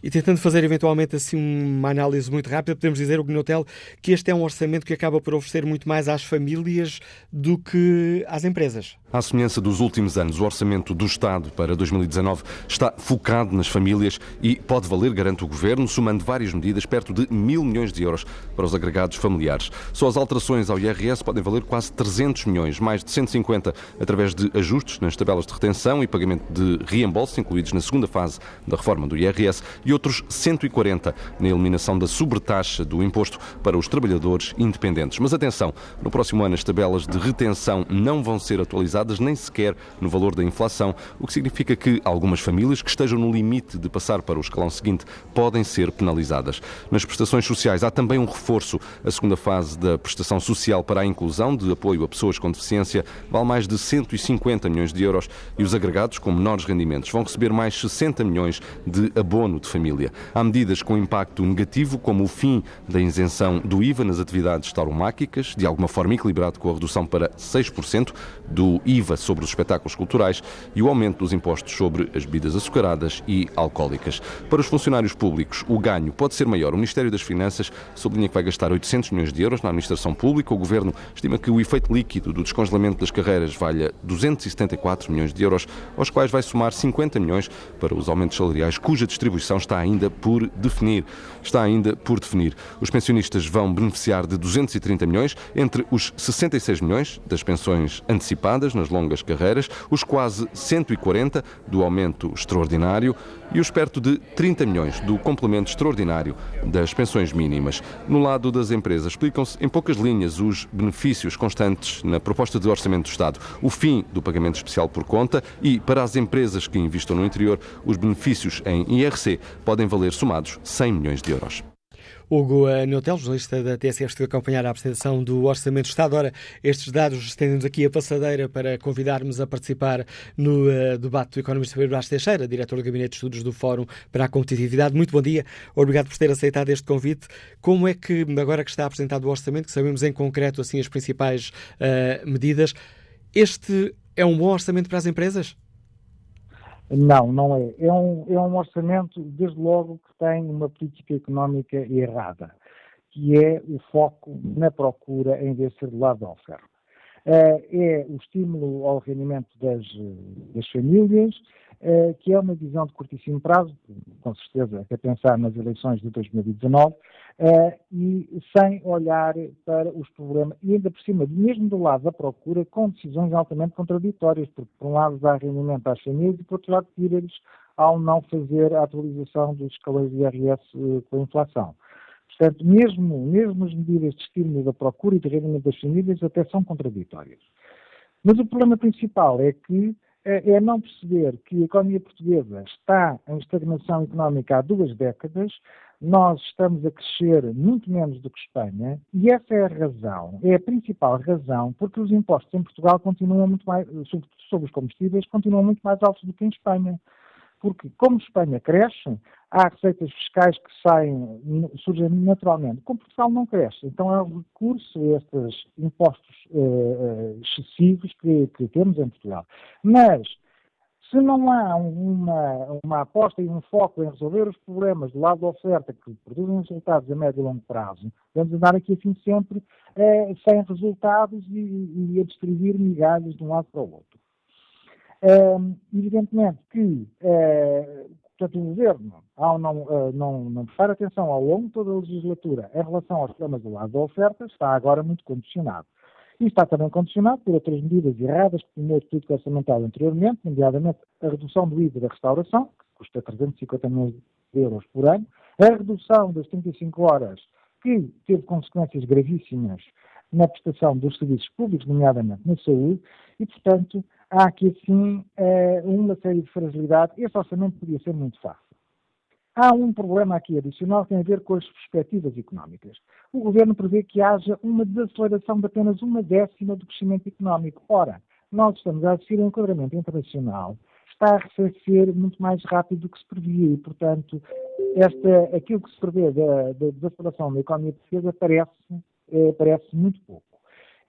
E tentando fazer eventualmente assim uma análise muito rápida, podemos dizer, o Gnotel, que este é um orçamento que acaba por oferecer muito mais às famílias do que às empresas. À semelhança dos últimos anos, o orçamento do Estado para 2019 está focado nas famílias e pode valer, garante o Governo, somando várias medidas, perto de mil milhões de euros para os agregados familiares. Só as alterações ao IRS podem valer quase 300 milhões, mais de 150 através de ajustes nas tabelas de retenção e pagamento de reembolso, incluídos na segunda fase da reforma do IRS, e outros 140 na eliminação da sobretaxa do imposto para os trabalhadores independentes. Mas atenção, no próximo ano as tabelas de retenção não vão ser atualizadas nem sequer no valor da inflação, o que significa que algumas famílias que estejam no limite de passar para o escalão seguinte podem ser penalizadas. Nas prestações sociais há também um reforço. A segunda fase da prestação social para a inclusão de apoio a pessoas com deficiência vale mais de 150 milhões de euros e os agregados com menores rendimentos vão receber mais 60 milhões de abono de família. Há medidas com impacto negativo, como o fim da isenção do IVA nas atividades tauromáquicas, de alguma forma equilibrado com a redução para 6% do IVA sobre os espetáculos culturais e o aumento dos impostos sobre as bebidas açucaradas e alcoólicas. Para os funcionários públicos, o ganho pode ser maior. O Ministério das Finanças sublinha que vai gastar 800 milhões de euros na administração pública. O Governo estima que o efeito líquido do descongelamento das carreiras valha 274 milhões de euros, aos quais vai somar 50 milhões para os aumentos salariais, cuja distribuição está ainda por definir. Está ainda por definir. Os pensionistas vão beneficiar de 230 milhões, entre os 66 milhões das pensões antecipadas nas longas carreiras, os quase 140 do aumento extraordinário e os perto de 30 milhões do complemento extraordinário das pensões mínimas. No lado das empresas, explicam-se em poucas linhas os benefícios constantes na proposta de orçamento do Estado, o fim do pagamento especial por conta e, para as empresas que investam no interior, os benefícios em IRC podem valer somados 100 milhões de euros. Hugo Neutel, jornalista da TSF, esteve a acompanhar a apresentação do Orçamento do Estado. Ora, estes dados estendem-nos aqui a passadeira para convidarmos a participar no uh, debate do economista Pedro Brás Teixeira, diretor do Gabinete de Estudos do Fórum para a Competitividade. Muito bom dia, obrigado por ter aceitado este convite. Como é que, agora que está apresentado o Orçamento, que sabemos em concreto assim as principais uh, medidas, este é um bom orçamento para as empresas? Não, não é. É um, é um orçamento, desde logo, que tem uma política económica errada, que é o foco na procura em vez de ser do lado da oferta. É o estímulo ao rendimento das, das famílias, eh, que é uma visão de curtíssimo prazo, com certeza, é pensar nas eleições de 2019, eh, e sem olhar para os problemas, e ainda por cima, mesmo do lado da procura, com decisões altamente contraditórias, porque por um lado dá rendimento às famílias e por outro lado tira-lhes ao não fazer a atualização dos escalões de IRS eh, com a inflação. Portanto, mesmo, mesmo as medidas de estímulo da procura e de rendimento das famílias até são contraditórias. Mas o problema principal é que é, é não perceber que a economia portuguesa está em estagnação económica há duas décadas, nós estamos a crescer muito menos do que Espanha, e essa é a razão, é a principal razão, porque os impostos em Portugal continuam muito mais, sobre, os combustíveis, continuam muito mais altos do que em Espanha. Porque, como Espanha cresce, há receitas fiscais que saem, surgem naturalmente. Como Portugal não cresce, então há recurso a estes impostos eh, eh, excessivos que, que, temos em Portugal. Mas, se não há uma, uma aposta e um foco em resolver os problemas do lado da oferta que produzem resultados a médio e longo prazo, vamos andar aqui assim sempre eh, sem resultados e, e a distribuir migalhas de um lado para o outro. Evidentemente que uh, portanto, o Governo, ao não, uh, não, não prestar atenção ao longo de toda a legislatura em relação aos problemas do lado da oferta, está agora muito condicionado. E está também condicionado por outras medidas erradas que tomou político orçamental anteriormente, nomeadamente a redução do IVA da restauração, que custa 350 milhões de euros por ano, a redução das 35 horas que teve consequências gravíssimas na prestação dos serviços públicos, nomeadamente na saúde, e, portanto, há aqui, assim, eh, uma série de fragilidades. Esse orçamento podia ser muito fácil. Há um problema aqui adicional que tem a ver com as perspectivas económicas. O Governo prevê que haja uma desaceleração de apenas uma décima do crescimento económico. Ora, nós estamos a assistir a um enquadramento internacional está a arrefecer muito mais rápido do que se previa e, portanto, esta, aquilo que se prevê da, da desaceleração da economia portuguesa parece, é, parece muito pouco.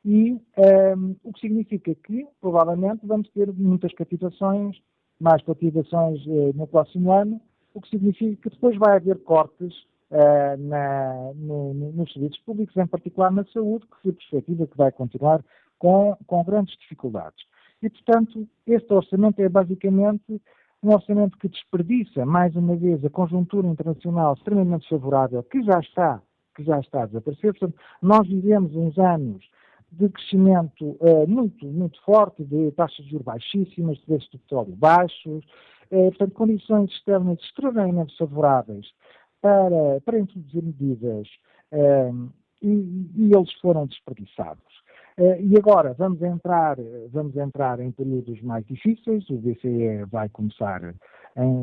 E um, ehm, o que significa que, provavelmente, vamos ter muitas cativações, mais cativações uh, no próximo ano, o que significa que depois vai haver cortes uh, na, no, no, nos serviços públicos, em particular na saúde, que se perspectiva que vai continuar com, com grandes dificuldades. E, portanto, este orçamento é basicamente um orçamento que desperdiça, mais uma vez, a conjuntura internacional extremamente favorável, que já está, que já está a desaparecer. Portanto, nós vivemos uns anos de crescimento uh, muito, muito forte, de taxas de juros baixíssimas, de preços do petróleo baixos, uh, portanto, condições externas extremamente favoráveis para, para introduzir medidas uh, e, e eles foram desperdiçados. Eh, e agora vamos entrar, vamos entrar em períodos mais difíceis. O BCE vai começar,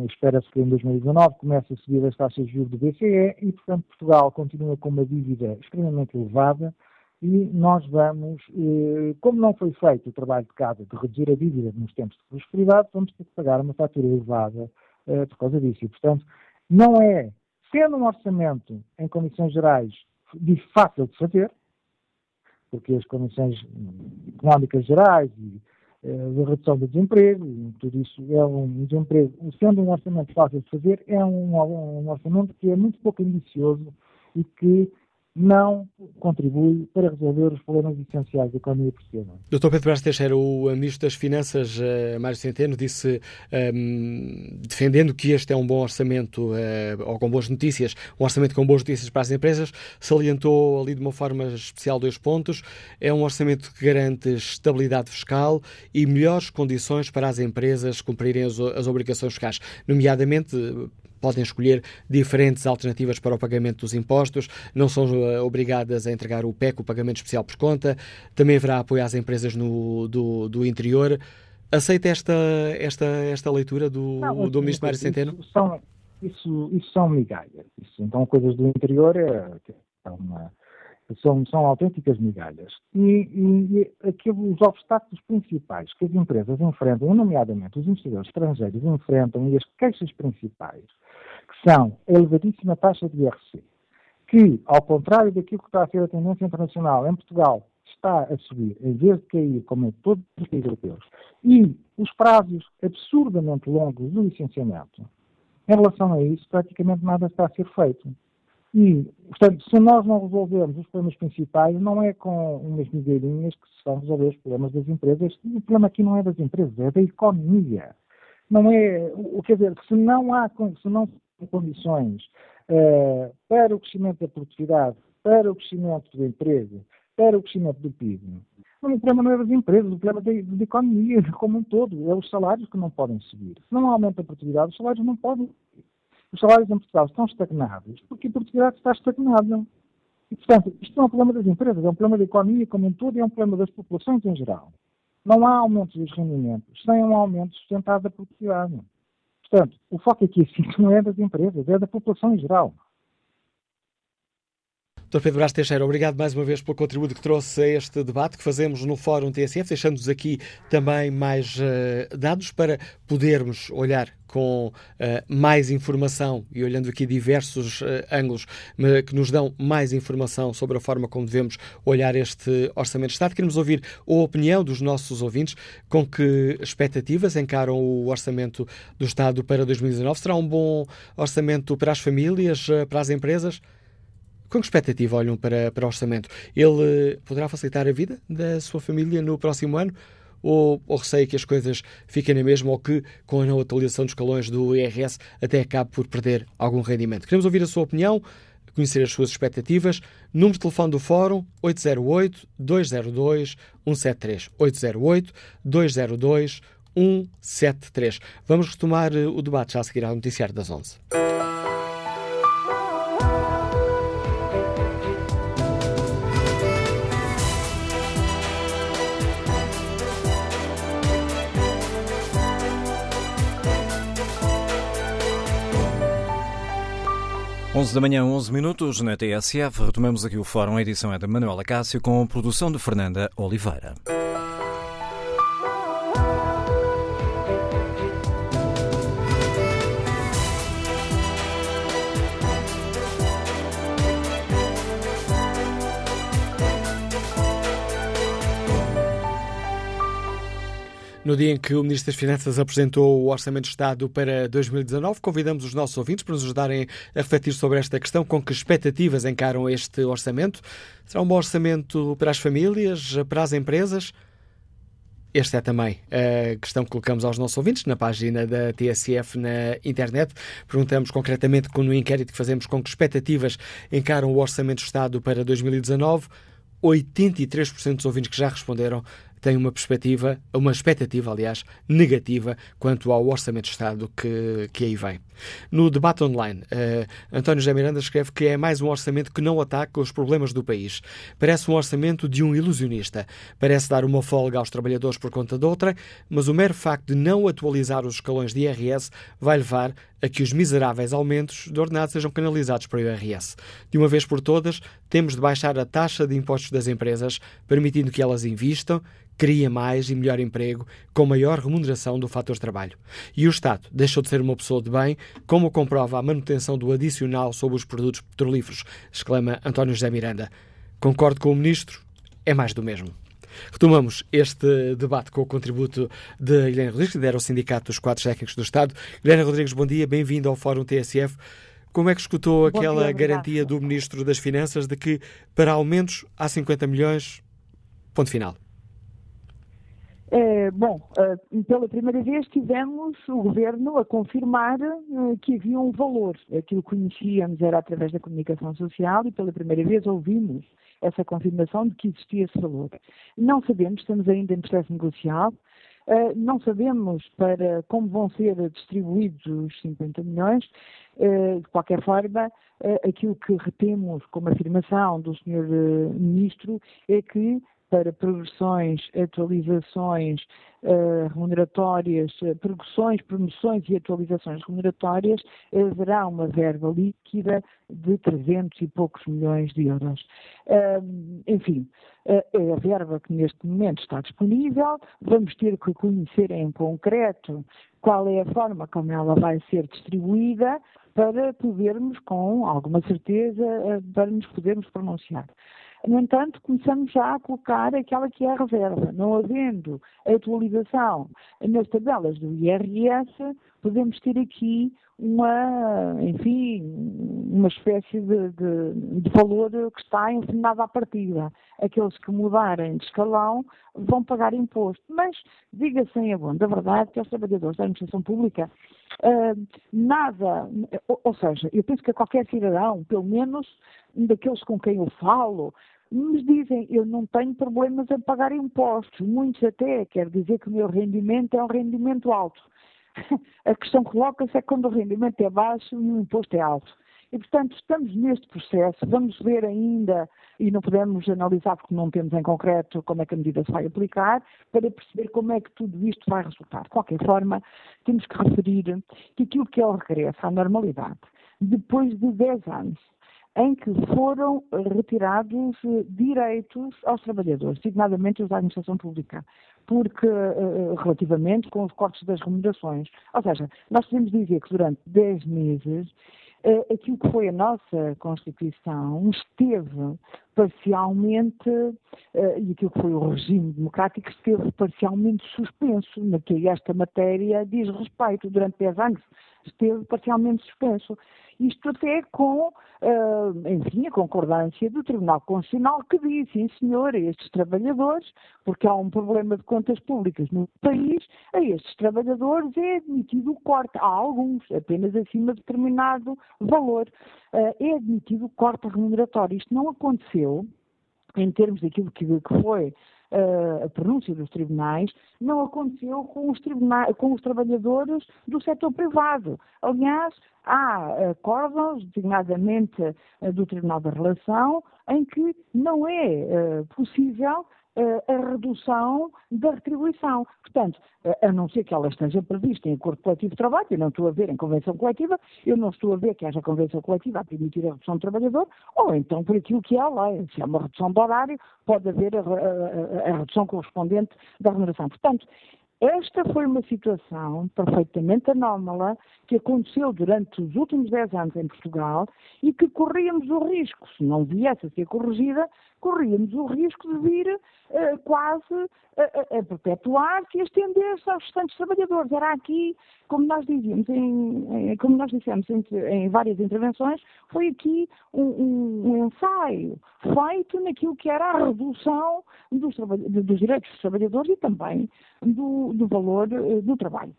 espera-se que em 2019 comece a subir as taxas de juros do BCE e, portanto, Portugal continua com uma dívida extremamente elevada e nós vamos, eh, como não foi feito o trabalho de casa de reduzir a dívida nos tempos de prosperidade, vamos ter que pagar uma fatura elevada eh, por causa disso. E, portanto, não é, sendo um orçamento em condições gerais fácil de fazer, porque as condições económicas gerais e eh, a redução do desemprego, tudo isso é um desemprego, sendo um orçamento fácil de fazer, é um, um orçamento que é muito pouco ambicioso e que não contribui para resolver os problemas essenciais da economia portuguesa. Dr. Pedro Brás Teixeira, o Ministro das Finanças, uh, Mário Centeno, disse, um, ehm, defendendo que este é um bom orçamento, uh, ou com boas notícias, um orçamento com boas notícias para as empresas, salientou ali de uma forma especial dois pontos. É um orçamento que garante estabilidade fiscal e melhores condições para as empresas cumprirem as, as obrigações fiscais, nomeadamente podem escolher diferentes alternativas para o pagamento dos impostos, não são uh, obrigadas a entregar o PEC, o pagamento especial por conta, também haverá apoio às empresas no, do, do interior. Aceita esta, esta, esta leitura do, não, do Ministro Mário Centeno? Isso são, isso, isso são migalhas. Isso, então, coisas do interior é, é uma, são, são autênticas migalhas. E, e, e aquilo, os obstáculos principais que as empresas enfrentam, nomeadamente os investidores estrangeiros enfrentam, e as queixas principais, que são a elevadíssima taxa de IRC, que, ao contrário daquilo que está a ser a tendência internacional, em Portugal está a subir, em vez de cair, como em todos os países europeus, e os prazos absurdamente longos do licenciamento, em relação a isso, praticamente nada está a ser feito. E, portanto, se nós não resolvermos os problemas principais, não é com umas migalhinhas que se vão resolver os problemas das empresas. O problema aqui não é das empresas, é da economia. Não é, quer dizer, se não há, se não condições uh, para o crescimento da produtividade, para o crescimento do emprego, para o crescimento do PIB. o problema não é das empresas, o problema é da, economia como um todo. É os salários que não podem subir. Se não aumenta a produtividade, os salários não podem. Os salários em Portugal estão estagnados porque a produtividade está estagnada. E, portanto, isto não é um problema das empresas, é um problema da economia como um todo e é um problema das populações em geral. Não há aumentos dos rendimentos sem um aumento sustentado da produtividade. Portanto, o foco aqui assim, não é das empresas, é da população em geral. Dr. Pedro Brás Teixeira, obrigado mais uma vez pelo contributo que trouxe a este debate que fazemos no Fórum TSF, deixando-nos aqui também mais uh, dados para podermos olhar com uh, mais informação e olhando aqui diversos uh, ângulos que nos dão mais informação sobre a forma como devemos olhar este Orçamento de Estado. Queremos ouvir a opinião dos nossos ouvintes, com que expectativas encaram o Orçamento do Estado para 2019. Será um bom orçamento para as famílias, para as empresas? Com que expectativa olham para, para o orçamento? Ele eh, poderá facilitar a vida da sua família no próximo ano? Ou, ou receia que as coisas fiquem na mesma ou que, com a não atualização dos escalões do IRS, até acabe por perder algum rendimento? Queremos ouvir a sua opinião, conhecer as suas expectativas. Número de telefone do Fórum 808-202-173. 808-202-173. Vamos retomar eh, o debate já a seguir ao noticiário das 11. 11 da manhã, 11 minutos, na TSF. Retomamos aqui o fórum. A edição é da Manuela Cássio com produção de Fernanda Oliveira. No dia em que o Ministro das Finanças apresentou o Orçamento de Estado para 2019, convidamos os nossos ouvintes para nos ajudarem a refletir sobre esta questão, com que expectativas encaram este orçamento. Será um bom orçamento para as famílias, para as empresas? Esta é também a questão que colocamos aos nossos ouvintes na página da TSF na internet. Perguntamos concretamente, no inquérito que fazemos, com que expectativas encaram o Orçamento de Estado para 2019. 83% dos ouvintes que já responderam tem uma perspectiva, uma expectativa, aliás, negativa quanto ao Orçamento de Estado que, que aí vem. No debate online, uh, António José Miranda escreve que é mais um orçamento que não ataca os problemas do país. Parece um orçamento de um ilusionista. Parece dar uma folga aos trabalhadores por conta de outra, mas o mero facto de não atualizar os escalões de IRS vai levar a que os miseráveis aumentos de ordenados sejam canalizados para o IRS. De uma vez por todas, temos de baixar a taxa de impostos das empresas, permitindo que elas investam, cria mais e melhor emprego, com maior remuneração do fator trabalho. E o Estado deixou de ser uma pessoa de bem, como comprova a manutenção do adicional sobre os produtos petrolíferos, exclama António José Miranda. Concordo com o Ministro, é mais do mesmo. Retomamos este debate com o contributo de Helena Rodrigues, que lidera o Sindicato dos Quadros Técnicos do Estado. Helena Rodrigues, bom dia, bem-vindo ao Fórum TSF. Como é que escutou bom aquela dia, garantia do Ministro das Finanças de que para aumentos há 50 milhões, ponto final? É, bom, uh, pela primeira vez tivemos o Governo a confirmar uh, que havia um valor. Aquilo que conhecíamos era através da comunicação social e pela primeira vez ouvimos essa confirmação de que existia esse valor. Não sabemos, estamos ainda em processo negocial, uh, não sabemos para como vão ser distribuídos os 50 milhões. de qualquer forma, aquilo que retemos como afirmação do Sr. Ministro é que para progressões, atualizações uh, remuneratórias, uh, progressões, promoções e atualizações remuneratórias, haverá uma verba líquida de 300 e poucos milhões de euros. Uh, enfim, é a verba que neste momento está disponível, vamos ter que conhecer em concreto qual é a forma como ela vai ser distribuída para podermos, com alguma certeza, para nos podermos pronunciar. No entanto, começamos já a colocar aquela que é a reserva. Não havendo atualização nas tabelas do IRS, podemos ter aqui uma, enfim, uma espécie de, de, de valor que está ensinado à partida. Aqueles que mudarem de escalão vão pagar imposto. Mas, diga-se em abono da verdade que os trabalhadores da administração pública, uh, nada, ou, ou seja, eu penso que a qualquer cidadão, pelo menos daqueles com quem eu falo, nos dizem, eu não tenho problemas a pagar impostos, muitos até, quer dizer que o meu rendimento é um rendimento alto. A questão que coloca-se é quando o rendimento é baixo e o imposto é alto. E, portanto, estamos neste processo, vamos ver ainda, e não podemos analisar porque não temos em concreto como é que a medida se vai aplicar, para perceber como é que tudo isto vai resultar. De qualquer forma, temos que referir que aquilo que é o regresso à normalidade, depois de 10 anos, em que foram retirados eh, direitos aos trabalhadores, designadamente os da administração pública, porque eh, relativamente com os cortes das remunerações. Ou seja, nós podemos dizer que durante 10 meses eh, aquilo que foi a nossa Constituição esteve parcialmente, e aquilo que foi o regime democrático esteve parcialmente suspenso, na que esta matéria diz respeito. Durante 10 anos esteve parcialmente suspenso. Isto até com, uh, enfim, a concordância do Tribunal Constitucional que diz, sim senhor, a estes trabalhadores, porque há um problema de contas públicas no país, a estes trabalhadores é admitido o corte. Há alguns, apenas acima de determinado valor, uh, é admitido o corte remuneratório. Isto não aconteceu em termos daquilo que, que foi uh, a pronúncia dos tribunais, não aconteceu com os, tribunais, com os trabalhadores do setor privado. Aliás, há acordos, designadamente uh, do Tribunal da Relação, em que não é uh, possível a redução da retribuição. Portanto, a não ser que ela esteja prevista em acordo coletivo de trabalho, eu não estou a ver em convenção coletiva, eu não estou a ver que haja convenção coletiva a permitir a redução do trabalhador, ou então por aquilo que é a lei. Se há uma redução do horário, pode haver a, a, a redução correspondente da remuneração. Portanto, esta foi uma situação perfeitamente anómala que aconteceu durante os últimos 10 anos em Portugal e que corríamos o risco, se não viesse a ser corrigida, corríamos o risco de vir uh, quase a, a, perpetuar-se e estender-se aos restantes trabalhadores. Era aqui, como nós dizíamos, em, em, como nós dissemos em, em, várias intervenções, foi aqui um, um, um, ensaio feito naquilo que era a redução dos, dos direitos dos trabalhadores e também do, do valor uh, do trabalho.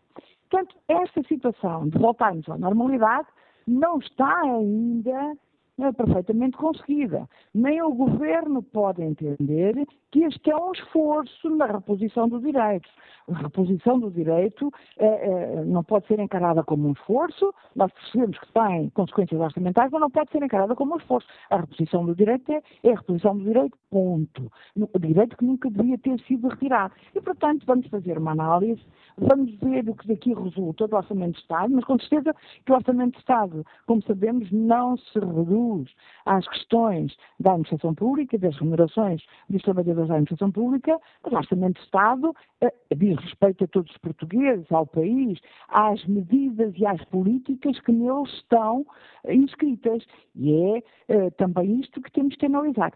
Portanto, esta situação de voltarmos à normalidade não está ainda é perfeitamente conseguida. Nem o governo pode entender que este é um esforço na reposição dos direitos. A reposição do direito é, é, não pode ser encarada como um esforço, nós percebemos que tem consequências orçamentais, mas não pode ser encarada como um esforço. A reposição do direito é, é a reposição do direito, ponto. O direito que nunca devia ter sido retirado. E, portanto, vamos fazer uma análise, vamos ver o que daqui resulta do Orçamento de Estado, mas com certeza que o Orçamento de Estado, como sabemos, não se reduz às questões da administração pública, das remunerações dos trabalhadores da administração pública, mas o Orçamento de Estado eh, diz respeito a todos os portugueses, ao país, às medidas e às políticas que neles estão inscritas. E é eh, também isto que temos que analisar.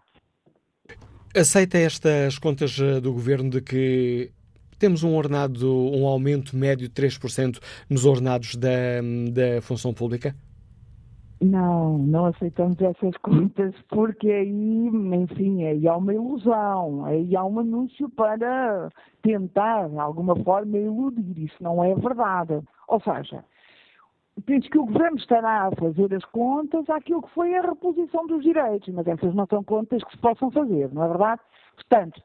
Aceita estas contas eh, do Governo de que temos um ordenado, um aumento médio de 3% nos ordenados da, da função pública? Não, não aceitamos essas contas porque aí, enfim, aí há uma ilusão, aí há um anúncio para tentar, de alguma forma, iludir. Isso não é verdade. Ou seja, penso que o Governo estará a fazer as contas àquilo que foi a reposição dos direitos, mas essas não são contas que se possam fazer, não é verdade? Portanto,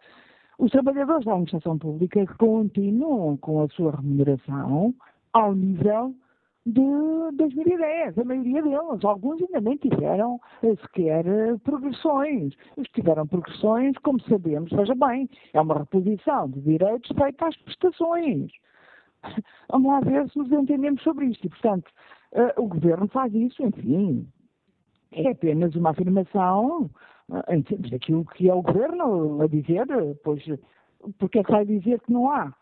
os trabalhadores da administração pública continuam com a sua remuneração ao nível de 2010, a maioria deles. Alguns ainda nem tiveram eh, sequer eh, progressões. Os que tiveram progressões, como sabemos, veja bem, é uma reposição de direitos feita às prestações. Vamos lá ver se nos entendemos sobre isto. E, portanto, uh, o Governo faz isso, enfim, é apenas uma afirmação uh, em termos daquilo que é o Governo a dizer, pois, porque é que vai dizer que não há?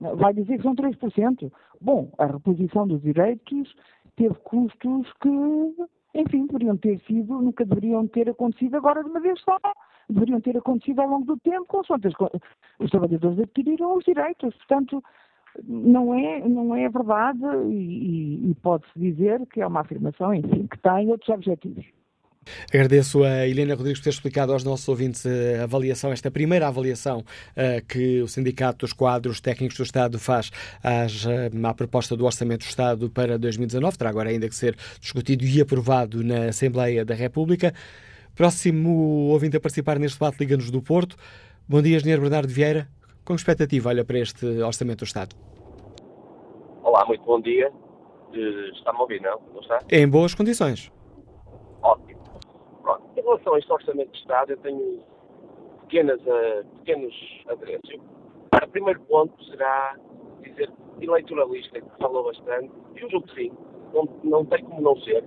Vai dizer que são 3%. Bom, a reposição dos direitos teve custos que, enfim, deveriam ter sido, nunca deveriam ter acontecido agora de uma vez só. Deveriam ter acontecido ao longo do tempo, com os trabalhadores adquiriram os direitos. Portanto, não é, não é verdade e, e pode-se dizer que é uma afirmação, enfim, que tem outros objetivos. Agradeço a Helena Rodrigues por ter explicado aos nossos ouvintes a avaliação, esta primeira avaliação uh, que o Sindicato dos Quadros Técnicos do Estado faz às, uh, à proposta do Orçamento do Estado para 2019. Terá agora ainda que ser discutido e aprovado na Assembleia da República. Próximo ouvinte a participar neste debate, Liga-nos do Porto. Bom dia, Engenheiro Bernardo Vieira. Com expectativa olha para este Orçamento do Estado? Olá, muito bom dia. Eh, está-me a ouvir, não? não está? Em boas condições. Ótimo. Relação a este Orçamento de Estado, eu tenho pequenas, uh, pequenos adereços. O primeiro ponto será dizer eleitoralista, que falou bastante, eu julgo que sim, não, não tem como não ser.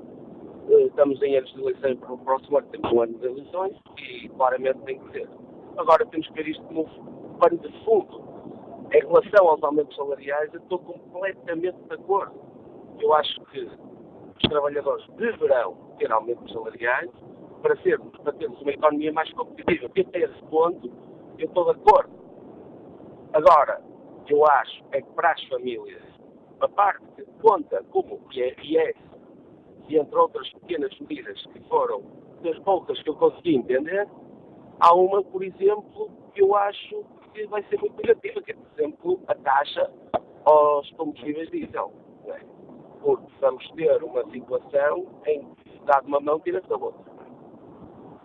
Uh, estamos em anos de eleição para o próximo ano, temos um ano de eleições e claramente tem que ser. Agora temos que ver isto como pano de fundo. Em relação aos aumentos salariais, eu estou completamente de acordo. Eu acho que os trabalhadores deverão ter aumentos salariais, para, sermos, para termos uma economia mais competitiva. E até esse ponto eu estou de acordo. Agora, eu acho é que para as famílias, a parte que conta como o IRS, e entre outras pequenas medidas que foram das poucas que eu consegui entender, há uma, por exemplo, que eu acho que vai ser muito negativa, que é, por exemplo, a taxa aos combustíveis diesel. É? Porque vamos ter uma situação em que dá de uma mão tira-se da outra.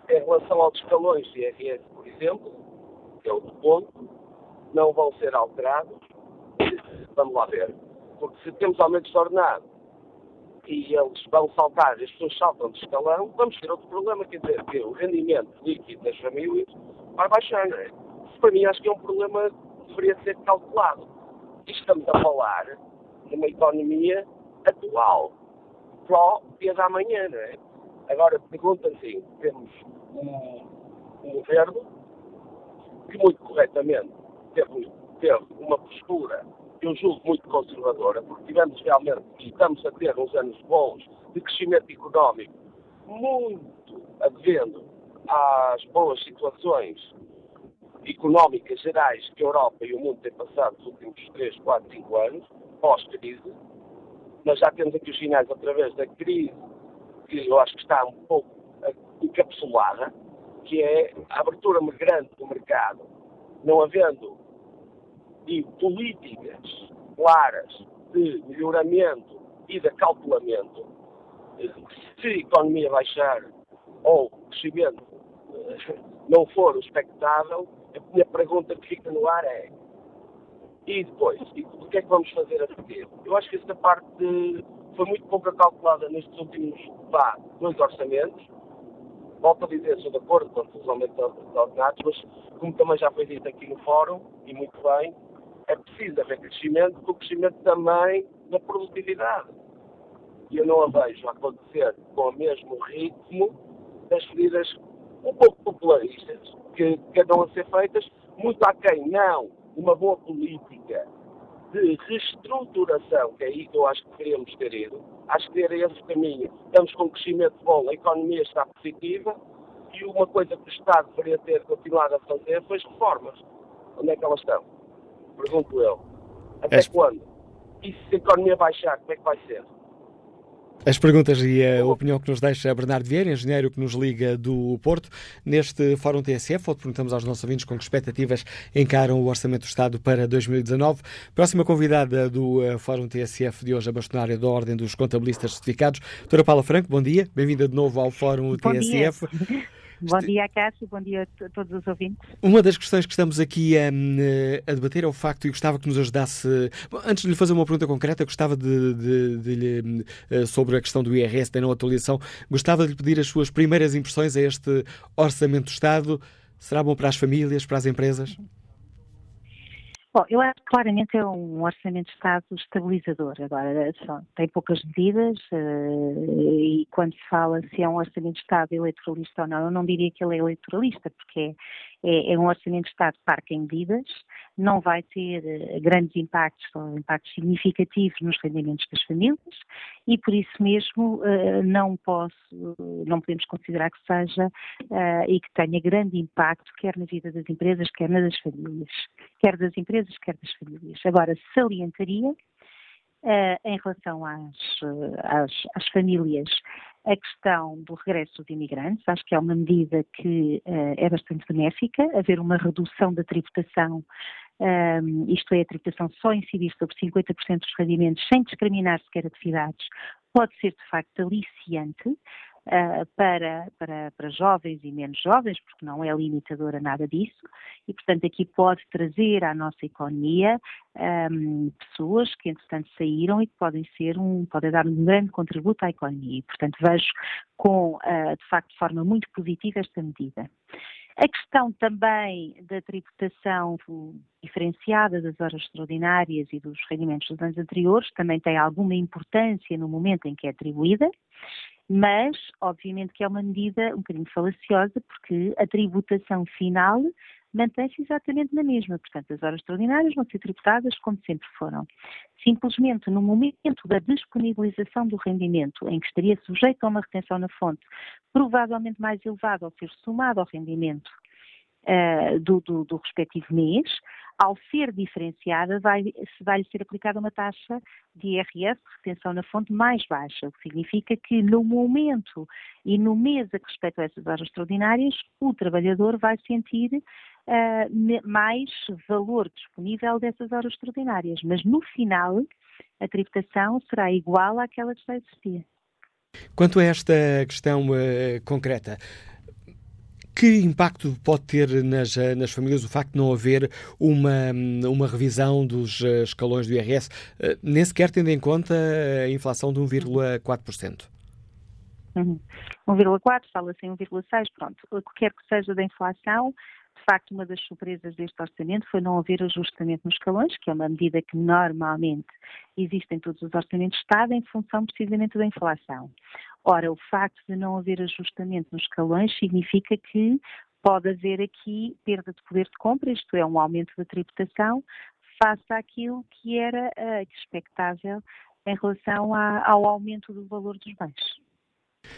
Em relação aos escalões de IRS, por exemplo, que é outro ponto, não vão ser alterados. Vamos lá ver. Porque se temos aumentos de ordenado e eles vão saltar, as pessoas saltam de escalão, vamos ter outro problema, quer dizer, que o rendimento líquido das famílias vai baixar. É? para mim acho que é um problema que deveria ser calculado. E estamos a falar numa economia atual, o dia da manhã, não é? Agora, pergunta assim, temos um, um governo que muito corretamente teve, teve uma postura eu julgo muito conservadora, porque tivemos realmente, estamos a ter uns anos bons de crescimento económico, muito advendo às boas situações económicas gerais que a Europa e o mundo têm passado nos últimos 3, 4, 5 anos, pós-crise. Nós já temos aqui os sinais através da crise, que eu acho que está um pouco encapsulada, que é a abertura grande do mercado, não havendo políticas claras de melhoramento e de acautelamento, se a economia baixar ou o crescimento eh, não for o expectável, a minha pergunta que fica no ar é e depois? O que é que vamos fazer a seguir? Eu acho que esta parte foi muito pouco calculada nestes últimos vá, dois orçamentos. Volto a dizer, sou de acordo com os aumentos ordenados, mas como também já foi dito aqui no fórum, e muito bem, é preciso haver crescimento, porque o crescimento também da produtividade. E eu não a vejo acontecer com o mesmo ritmo das medidas um pouco popularistas que, que andam a ser feitas, muito aquém, não, uma boa política de reestruturação, que é aí que eu acho que queríamos ter ido. Acho que era esse caminho. Estamos com um crescimento bom, a economia está positiva e uma coisa que o Estado deveria ter continuado a fazer foi as reformas. Onde é que elas estão? Pergunto eu. Até é. quando? E se a economia baixar, como é que vai ser? As perguntas e a opinião que nos deixa Bernardo Vieira, engenheiro que nos liga do Porto, neste Fórum TSF, onde perguntamos aos nossos ouvintes com que expectativas encaram o Orçamento do Estado para 2019. Próxima convidada do eh, Fórum TSF de hoje, a bastonária da Ordem dos Contabilistas Certificados, doutora Paula Franco, bom dia, bem-vinda de novo ao Fórum bom TSF. Dia. Bom dia, Cássio, bom dia a todos os ouvintes. Uma das questões que estamos aqui a, a debater é o facto, e gostava que nos ajudasse. Bom, antes de lhe fazer uma pergunta concreta, gostava de, de, de lhe, eh, sobre a questão do IRS, da não atualização, gostava de lhe pedir as suas primeiras impressões a este Orçamento do Estado. Será bom para as famílias, para as empresas? Bom, eu acho que claramente é um orçamento de Estado estabilizador. Agora, só, tem poucas medidas uh, e quando se fala se é um orçamento de Estado eleitoralista ou não, eu não diria que ele é eleitoralista, porque é é, é um orçamento de Estado parque em medidas, não vai ter uh, grandes impactos ou impactos significativos nos rendimentos das famílias e por isso mesmo uh, não posso, não podemos considerar que seja e que tenha grande impacto quer na vida das empresas, quer na das famílias, quer das empresas, quer das famílias. Agora, salientaria em relação às, às, às, famílias a questão do regresso dos imigrantes. Acho que é uma medida que uh, é bastante benéfica, haver uma redução da tributação, um, isto é, a tributação só incidir sobre 50% dos rendimentos sem discriminar sequer atividades, pode ser de facto aliciante uh, para, para, para jovens e menos jovens, porque não é limitadora nada disso, e portanto aqui pode trazer à nossa economia um, pessoas que entretanto saíram e que podem ser um, podem dar um grande contributo à economia. E, portanto vejo com, uh, de facto, de forma muito positiva esta medida. A questão também da tributação diferenciada das horas extraordinárias e dos rendimentos dos anos anteriores também tem alguma importância no momento em que é atribuída mas obviamente que é uma medida um bocadinho falaciosa, porque a tributação final mantém-se exatamente na mesma. Portanto, as horas extraordinárias vão ser tributadas como sempre foram. Simplesmente no momento da disponibilização do rendimento, em que estaria sujeito a uma retenção na fonte, provavelmente mais elevada ao ser somado ao rendimento uh, do, do, do, respectivo mês, ao ser diferenciada, vai-lhe vai ser aplicada uma taxa de IRS, retenção na fonte, mais baixa, o que significa que no momento e no mês a que respeitam essas horas extraordinárias, o trabalhador vai sentir uh, mais valor disponível dessas horas extraordinárias, mas no final a tributação será igual àquela que está a existir. Quanto a esta questão uh, concreta, que impacto pode ter nas, nas famílias o facto de não haver uma, uma revisão dos eh, escalões do IRS, eh, nem sequer tendo em conta a inflação de 1,4%? Uhum. 1,4, fala-se em 1,6, pronto. O que quer que seja da inflação, facto, uma das surpresas deste orçamento foi não haver ajustamento nos escalões, que é uma medida que normalmente existe em todos os orçamentos de Estado em função precisamente da inflação. Ora, o facto de não haver ajustamento nos escalões significa que pode haver aqui perda de poder de compra, isto é, um aumento da tributação, face àquilo que era uh, expectável em relação a, ao aumento do valor dos bens.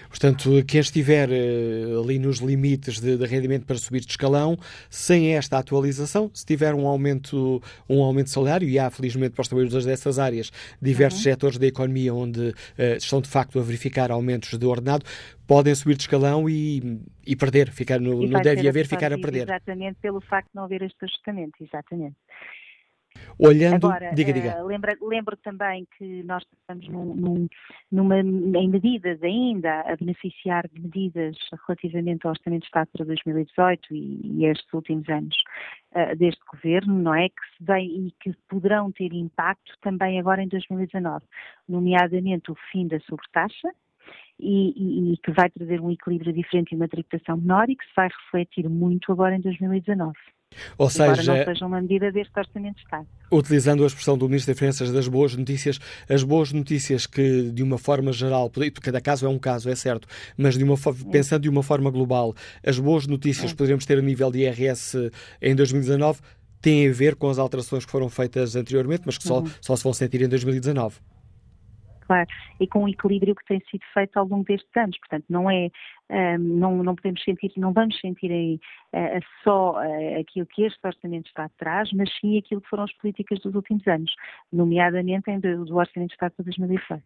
Portanto, quem estiver uh, ali nos limites de, de, rendimento para subir de escalão, sem esta atualização, se tiver um aumento, um aumento de salário, e há felizmente para os trabalhadores dessas áreas diversos uhum. setores da economia onde uh, estão de facto a verificar aumentos de ordenado, podem subir de escalão e, e perder, ficar no, não deve haver, ficar a perder. Exatamente, pelo facto de não haver este ajustamento, exatamente. Olhando, Agora, diga, diga. Uh, lembra, lembro também que nós estamos num, num, numa, em medidas ainda a beneficiar de medidas relativamente ao Orçamento de Estado para 2018 e, e estes últimos anos uh, deste governo, não é? Que se vem e que poderão ter impacto também agora em 2019, nomeadamente o fim da sobretaxa, e, e, e, que vai trazer um equilíbrio diferente e uma tributação menor e que se vai refletir muito agora em 2019. Ou seja, não seja uma medida deste Orçamento de Estado. Utilizando a expressão do Ministro das Finanças das boas notícias, as boas notícias que, de uma forma geral, cada caso é um caso, é certo, mas de uma, pensando de uma forma global, as boas notícias que poderemos ter a nível de IRS em 2019 têm a ver com as alterações que foram feitas anteriormente, mas que só, uhum. só se vão sentir em 2019 claro, e com o equilíbrio que tem sido feito ao longo destes anos. Portanto, não é, não, não podemos sentir, não vamos sentir aí uh, só uh, aquilo que este orçamento está atrás, mas sim aquilo que foram as políticas dos últimos anos, nomeadamente do, orçamento de Estado para 2018.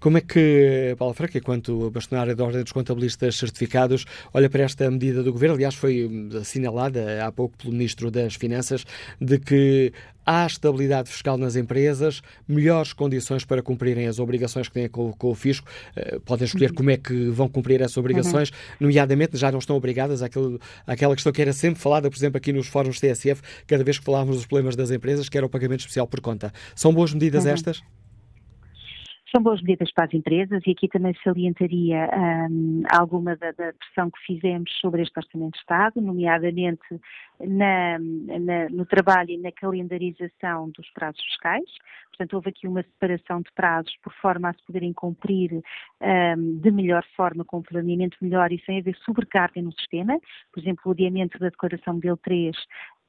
Como é que, Paulo Franca, enquanto bastonária da Ordem dos Contabilistas Certificados, olha para esta medida do Governo? Aliás, foi assinalada há pouco pelo Ministro das Finanças de que há estabilidade fiscal nas empresas, melhores condições para cumprirem as obrigações que têm com, com o fisco. Uh, podem escolher como é que vão cumprir essas obrigações, uhum. nomeadamente já não estão obrigadas àquele, àquela questão que era sempre falada, por exemplo, aqui nos fóruns TSF, cada vez que falávamos dos problemas das empresas, que era o pagamento especial por conta. São boas medidas uhum. estas? São boas medidas para as empresas e aqui também salientaria um, alguma da, da, pressão que fizemos sobre este Orçamento de Estado, nomeadamente na, na, no trabalho e na calendarização dos prazos fiscais. Portanto, houve aqui uma separação de prazos por forma a se poderem cumprir um, de melhor forma, com um planeamento melhor e sem haver sobrecarga no sistema. Por exemplo, o adiamento da declaração modelo 3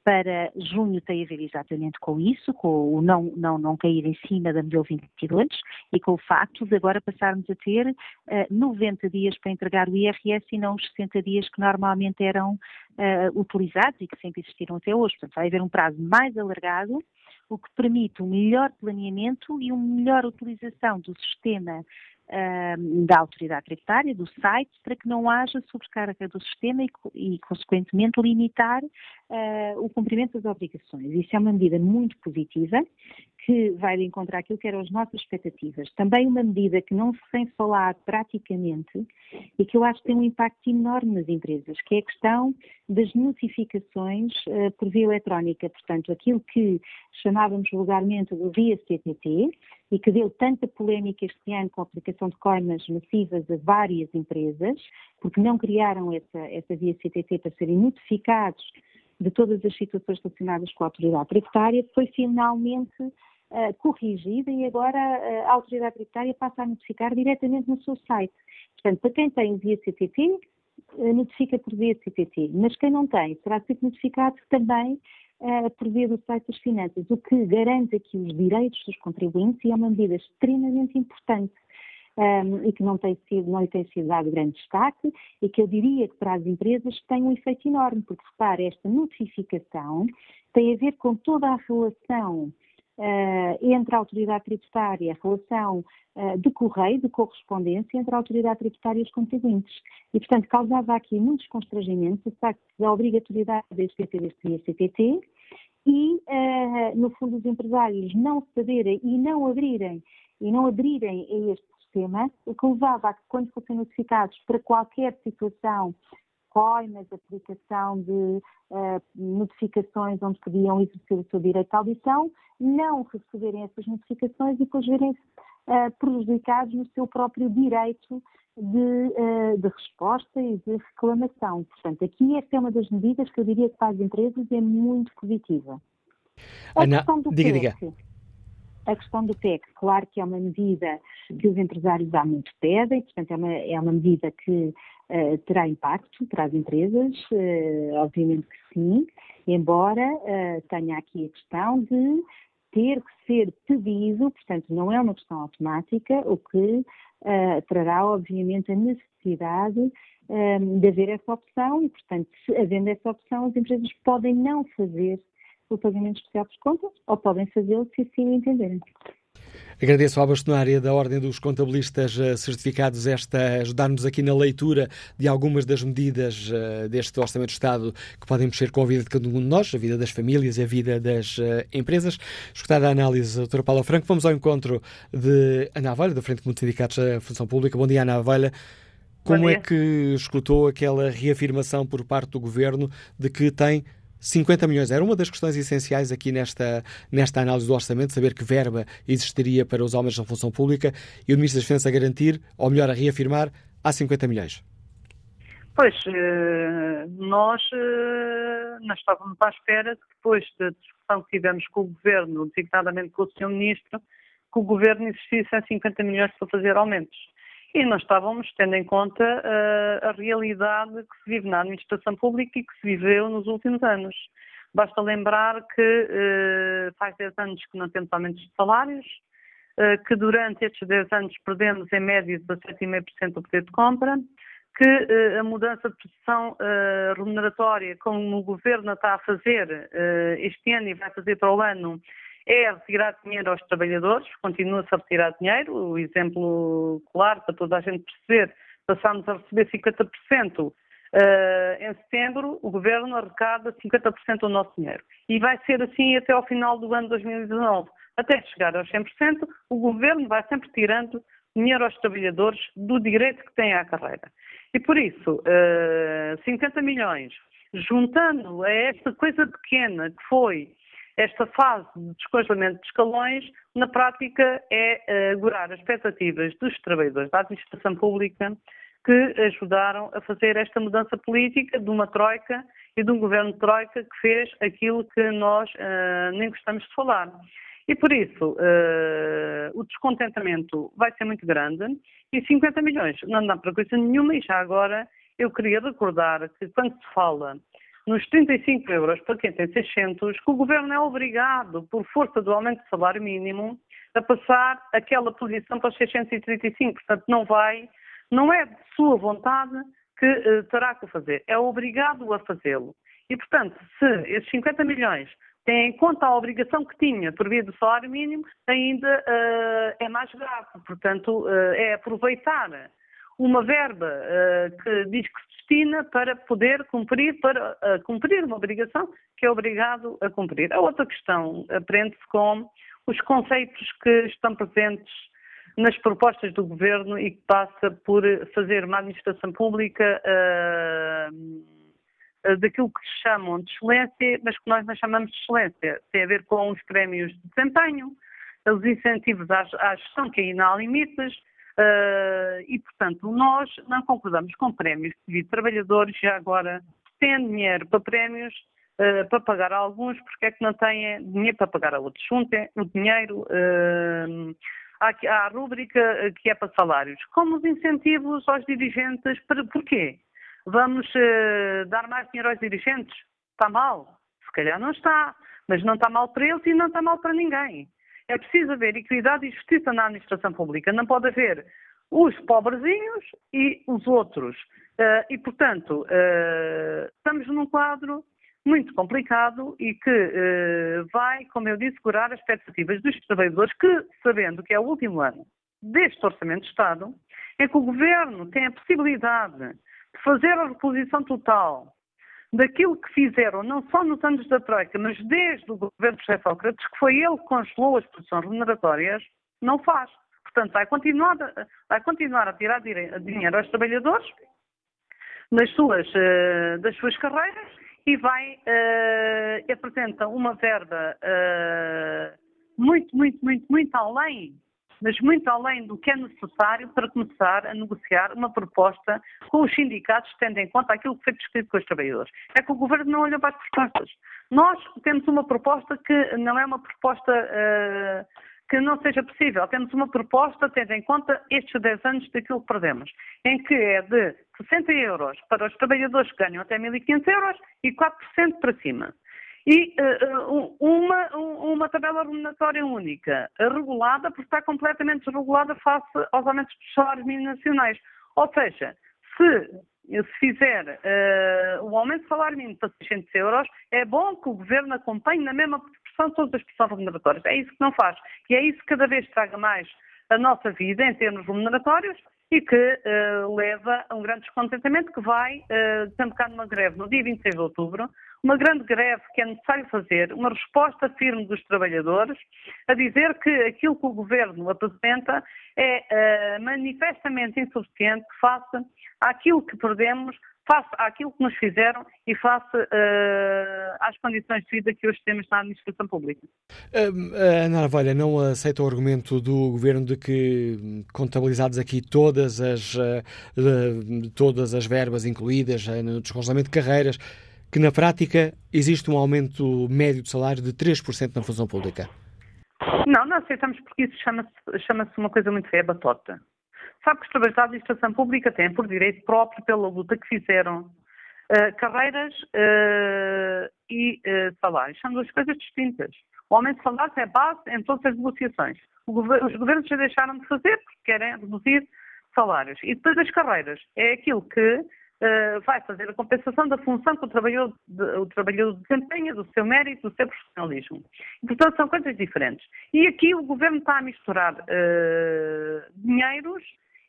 para junho tem a ver exatamente com isso, com o não, não, não cair em cima da medida 22 e com o facto de agora passarmos a ter uh, eh, 90 dias para entregar o IRS e não os 60 dias que normalmente eram uh, utilizados e que sempre existiram até hoje. Portanto, vai haver um prazo mais alargado, o que permite um melhor planeamento e uma melhor utilização do sistema da autoridade tributária, do site, para que não haja sobrecarga do sistema e, e consequentemente, limitar uh, o cumprimento das obrigações. Isso é uma medida muito positiva que vai de encontrar aquilo que eram as nossas expectativas. Também uma medida que não se tem falado praticamente e que eu acho que tem um impacto enorme nas empresas, que é a questão das notificações uh, por via eletrónica. Portanto, aquilo que chamávamos vulgarmente do via CTT e que deu tanta polémica este ano com a aplicação de coimas massivas a várias empresas, porque não criaram essa, essa via CTT para serem notificados de todas as situações relacionadas com a autoridade tributária, foi finalmente uh, corrigida e agora uh, a autoridade tributária passa a notificar diretamente no seu site. Portanto, para quem tem via CTT, uh, eh, notifica por via CTT, mas quem não tem será sempre notificado também por via do site das finanças, o que garante aqui os direitos dos contribuintes e é uma medida extremamente importante um, e que não tem sido, não tem sido dado grande destaque e que eu diria que para as empresas tem um efeito enorme, porque repare, esta notificação tem a ver com toda a relação Uh, entre a autoridade tributária, a relação uh, de correio, de correspondência entre a autoridade tributária e os contribuintes. E, portanto, causava aqui muitos constrangimentos o facto da obrigatoriedade deste TT e CTT e, uh, no fundo, os empresários não saberem e não abrirem e não aderirem a este sistema, o que levava a que, quando fossem notificados para qualquer situação, coimas, aplicação de uh, notificações onde podiam exercer o seu direito à audição, não receberem essas notificações e depois verem-se uh, prejudicados no seu próprio direito de, uh, de, resposta e de reclamação. Portanto, aqui esta é uma das medidas que eu diria que para as empresas é muito positiva. A Ana, questão do diga, PEC, diga. A questão do PEC, claro que é uma medida que os empresários há muito pedem, portanto é uma, é uma medida que uh, terá impacto para as empresas, uh, obviamente que sim, embora tenha aqui a questão de ter que ser pedido, portanto, não é uma questão automática, o que uh, trará, obviamente, a necessidade de haver essa opção e, portanto, havendo essa opção, as empresas podem não fazer o pagamento especial por contas ou podem fazê-lo se assim entenderem. Agradeço à bastonária da Ordem dos Contabilistas eh, Certificados esta ajudar-nos aqui na leitura de algumas das medidas uh, deste Orçamento de Estado que podem mexer com a vida de cada um de nós, a vida das famílias e a vida das uh, empresas. Escutada a análise da doutora Paula Franco, vamos ao encontro de Ana Avelha, da Frente de Sindicatos da Função Pública. Bom dia, Ana Avelha. Como é que escutou aquela reafirmação por parte do Governo de que tem 50 milhões era uma das questões essenciais aqui nesta, nesta análise do orçamento, saber que verba existiria para os aumentos da função pública e o Ministro da Defesa a garantir, ou melhor, a reafirmar, há 50 milhões. Pois, eh, nós eh, não estávamos à espera depois da discussão que tivemos com o Governo, designadamente com o Sr. Ministro, que o Governo existisse 50 milhões para fazer aumentos e não estávamos tendo em conta uh, a realidade que se vive na administração pública e que se viveu nos últimos anos. Basta lembrar que uh, faz 10 anos que não temos aumentos de salários, uh, que durante estes 10 anos perdemos em média 17,5% do poder de compra, que a mudança de posição remuneratória, como o Governo está a fazer este ano e vai fazer para o ano, é retirar dinheiro aos trabalhadores, continua-se a retirar dinheiro, o exemplo claro para toda a gente perceber, passámos a receber 50%. Uh, eh, em setembro, o Governo arrecada 50% do nosso dinheiro. E vai ser assim até ao final do ano 2019. Até chegar aos 100%, o Governo vai sempre tirando dinheiro aos trabalhadores do direito que têm à carreira. E por isso, uh, eh, 50 milhões, juntando a esta coisa pequena que foi esta fase de descongelamento de escalões, na prática, é agurar as expectativas dos trabalhadores da administração pública que ajudaram a fazer esta mudança política de uma troika e de um governo de troika que fez aquilo que nós uh, nem gostamos de falar. E por isso, uh, o descontentamento vai ser muito grande e 50 milhões não dá para coisa nenhuma. E já agora eu queria recordar que quando se fala nos 35 euros para quem tem 600, que o Governo é obrigado, por força do aumento do salário mínimo, a passar aquela posição para os 635. Portanto, não vai, não é de sua vontade que uh, terá que fazer, é obrigado a fazê-lo. E, portanto, se esses 50 milhões têm em conta a obrigação que tinha por via do salário mínimo, ainda uh, é mais grave. Portanto, uh, é aproveitar uma verba uh, que diz que se destina para poder cumprir, para uh, cumprir uma obrigação que é obrigado a cumprir. A outra questão aprende-se com os conceitos que estão presentes nas propostas do Governo e que passa por fazer uma administração pública uh, daquilo que se chamam de excelência, mas que nós não chamamos de excelência. Tem a ver com os prémios de desempenho, os incentivos à, à gestão, que ainda há limites, Uh, e, portanto, nós não concordamos com prémios de trabalhadores, já agora têm dinheiro para prémios, uh, para pagar a alguns, porque é que não têm dinheiro para pagar a outros? Juntem o dinheiro. Uh, há a rúbrica que é para salários. Como os incentivos aos dirigentes, para, porquê? Vamos dar mais dinheiro aos dirigentes? Está mal? Se calhar não está, mas não está mal para eles e não está mal para ninguém. É preciso haver equidade e justiça na administração pública. Não pode haver os pobrezinhos e os outros. Uh, e, portanto, uh, estamos num quadro muito complicado e que uh, vai, como eu disse, curar as expectativas dos trabalhadores que, sabendo que é o último ano deste Orçamento de Estado, é que o Governo tem a possibilidade de fazer a reposição total daquilo que fizeram, não só nos anos da Troika, mas desde o governo de José Sócrates, que foi ele que congelou as posições remuneratórias, não faz. Portanto, vai continuar, vai continuar a tirar dinheiro aos trabalhadores nas suas, uh, das suas carreiras e vai uh, apresenta uma verba uh, muito, muito, muito, muito além mas muito além do que é necessário para começar a negociar uma proposta com os sindicatos, tendo em conta aquilo que foi descrito com os trabalhadores. É que o Governo não olha para as propostas. Nós temos uma proposta que não é uma proposta uh, que não seja possível. Temos uma proposta, tendo em conta estes 10 anos daquilo que perdemos, em que é de 60 euros para os trabalhadores que ganham até 1.500 euros e 4% para cima e uh, uma, uma tabela remuneratória única, regulada, porque está completamente desregulada face aos aumentos dos salários mínimos nacionais. Ou seja, se, se fizer uh, o aumento do salário mínimo para 600 euros, é bom que o Governo acompanhe na mesma proporção todas as pressões remuneratórias. É isso que não faz. E é isso que cada vez traga mais a nossa vida em termos remuneratórios e que uh, leva a um grande descontentamento que vai uh, desembocar numa greve no dia 26 de outubro, uma grande greve que é necessário fazer, uma resposta firme dos trabalhadores, a dizer que aquilo que o Governo apresenta é uh, manifestamente insuficiente face àquilo que perdemos, face àquilo que nos fizeram e face uh, às condições de vida que hoje temos na administração pública. Uh, Ana Arvalha não aceita o argumento do Governo de que, contabilizadas aqui todas as, uh, todas as verbas incluídas no descongelamento de carreiras, que na prática existe um aumento médio de salário de 3% na função pública? Não, não aceitamos porque isso chama-se chama uma coisa muito feia, batota. Sabe que os trabalhadores da administração pública têm por direito próprio, pela luta que fizeram, uh, carreiras uh, e uh, salários. São duas coisas distintas. O aumento de salários é base em todas as negociações. Governo, os governos já deixaram de fazer porque querem reduzir salários. E depois as carreiras. É aquilo que vai fazer a compensação da função que o trabalhador, de, o trabalhador desempenha, do seu mérito, do seu profissionalismo. E, portanto, são coisas diferentes. E aqui o governo está a misturar uh, dinheiros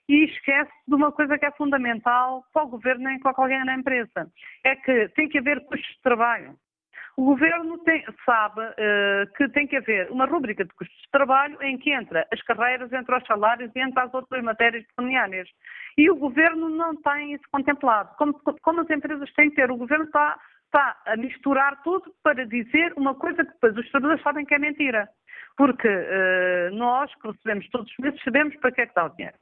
e esquece de uma coisa que é fundamental para o governo nem para alguém na empresa. É que tem que haver custos de trabalho. O governo tem, sabe uh, que tem que haver uma rúbrica de custos de trabalho em que entra as carreiras, entre os salários e as outras matérias pecuniárias. E o governo não tem isso contemplado. Como, como as empresas têm que ter, o governo está, está a misturar tudo para dizer uma coisa que depois os trabalhadores sabem que é mentira. Porque uh, nós, que recebemos todos os meses, sabemos para que é que dá o dinheiro.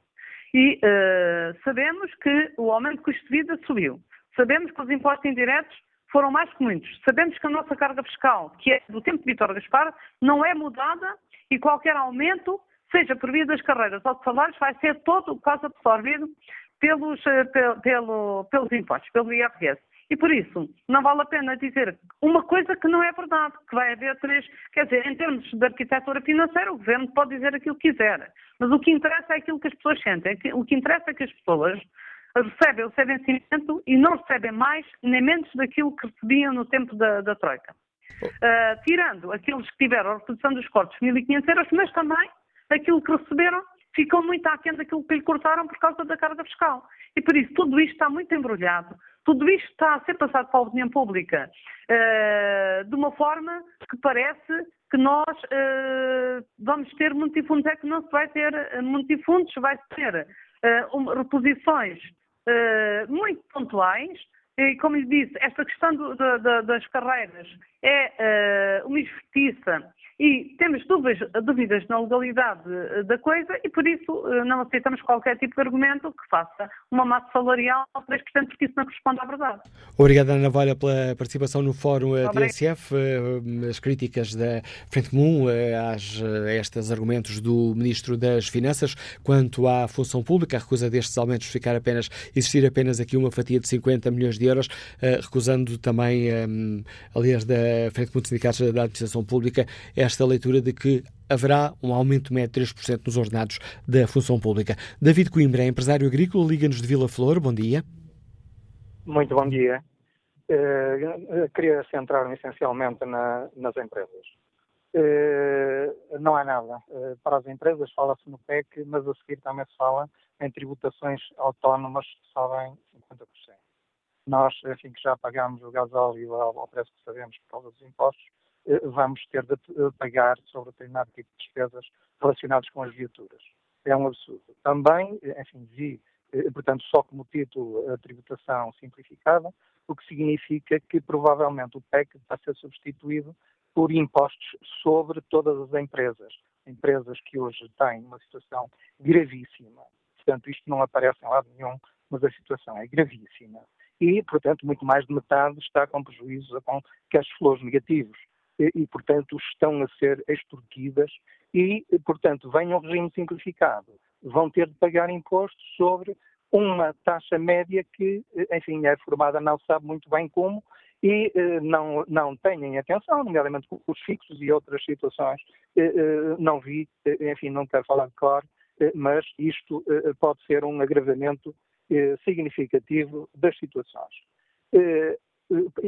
E uh, sabemos que o aumento de custo de vida subiu. Sabemos que os impostos indiretos foram mais que muitos. Sabemos que a nossa carga fiscal, que é do tempo de Vitor Gaspar, não é mudada e qualquer aumento, seja por via das carreiras ou de salários, vai ser todo quase absorvido pelos, eh, pelo, pelos impostos, pelo IRS. E por isso, não vale a pena dizer uma coisa que não é verdade, que vai haver três. Quer dizer, em termos de arquitetura financeira, o governo pode dizer aquilo que quiser. Mas o que interessa é aquilo que as pessoas sentem. O que interessa é que as pessoas recebem o seu vencimento e não recebem mais nem menos daquilo que recebiam no tempo da, da Troika. Uh, tirando aqueles que tiveram a redução dos cortes de 1.500 euros, mas também aquilo que receberam ficou muito aquém daquilo que lhe cortaram por causa da carga fiscal. E por isso tudo isto está muito embrulhado, tudo isto está a ser passado para a opinião pública uh, de uma forma que parece que nós uh, vamos ter multifundos, é que não se vai ter multifundos, vai ter um, reposições uh, muito pontuais. E, como lhe disse, esta questão do, do, do, das carreiras é uh, uma injustiça e temos dúvidas, dúvidas, na legalidade eh, da coisa e por isso não aceitamos qualquer tipo de argumento que faça uma massa salarial de 3%, porque isso não corresponde à verdade. Obrigado, Ana Valha, pela participação no Fórum TSF. As críticas da Frente Comum às, a estes argumentos do Ministro das Finanças quanto à função pública, a recusa destes aumentos ficar apenas, existir apenas aqui uma fatia de 50 milhões de euros, recusando também, aliás, da Frente Comum de Sindicatos da Administração Pública, esta leitura de que haverá um aumento médio de 3% nos ordenados da função pública. David Coimbra, empresário agrícola, liga-nos de Vila Flor. Bom dia. Muito bom dia. Uh, queria centrar-me essencialmente na, nas empresas. Uh, não há nada. Uh, para as empresas fala-se no PEC, mas a seguir também se fala em tributações autónomas que sobem 50%. Nós, enfim, que já pagamos o gasóleo ao, ao preço que sabemos por causa dos impostos, eh, vamos ter de pagar sobre determinado tipo de despesas relacionadas com as viaturas. É um absurdo. Também, enfim, vi, eh, portanto, só como título a tributação simplificada, o que significa que provavelmente o PEC vai ser substituído por impostos sobre todas as empresas. empresas que hoje têm uma situação gravíssima. Portanto, isto não aparece em lado nenhum, mas a situação é gravíssima. E, portanto, muito mais de metade está com prejuízos, com cash flows negativos. E, portanto, estão a ser extorquidas e, portanto, vem um regime simplificado. Vão ter de pagar impostos sobre uma taxa média que, enfim, é formada não sabe muito bem como e eh, não, não têm atenção, nomeadamente os fixos e outras situações. Eh, eh, não vi, eh, enfim, não quero falar de cor, eh, mas isto eh, pode ser um agravamento significativo das situações.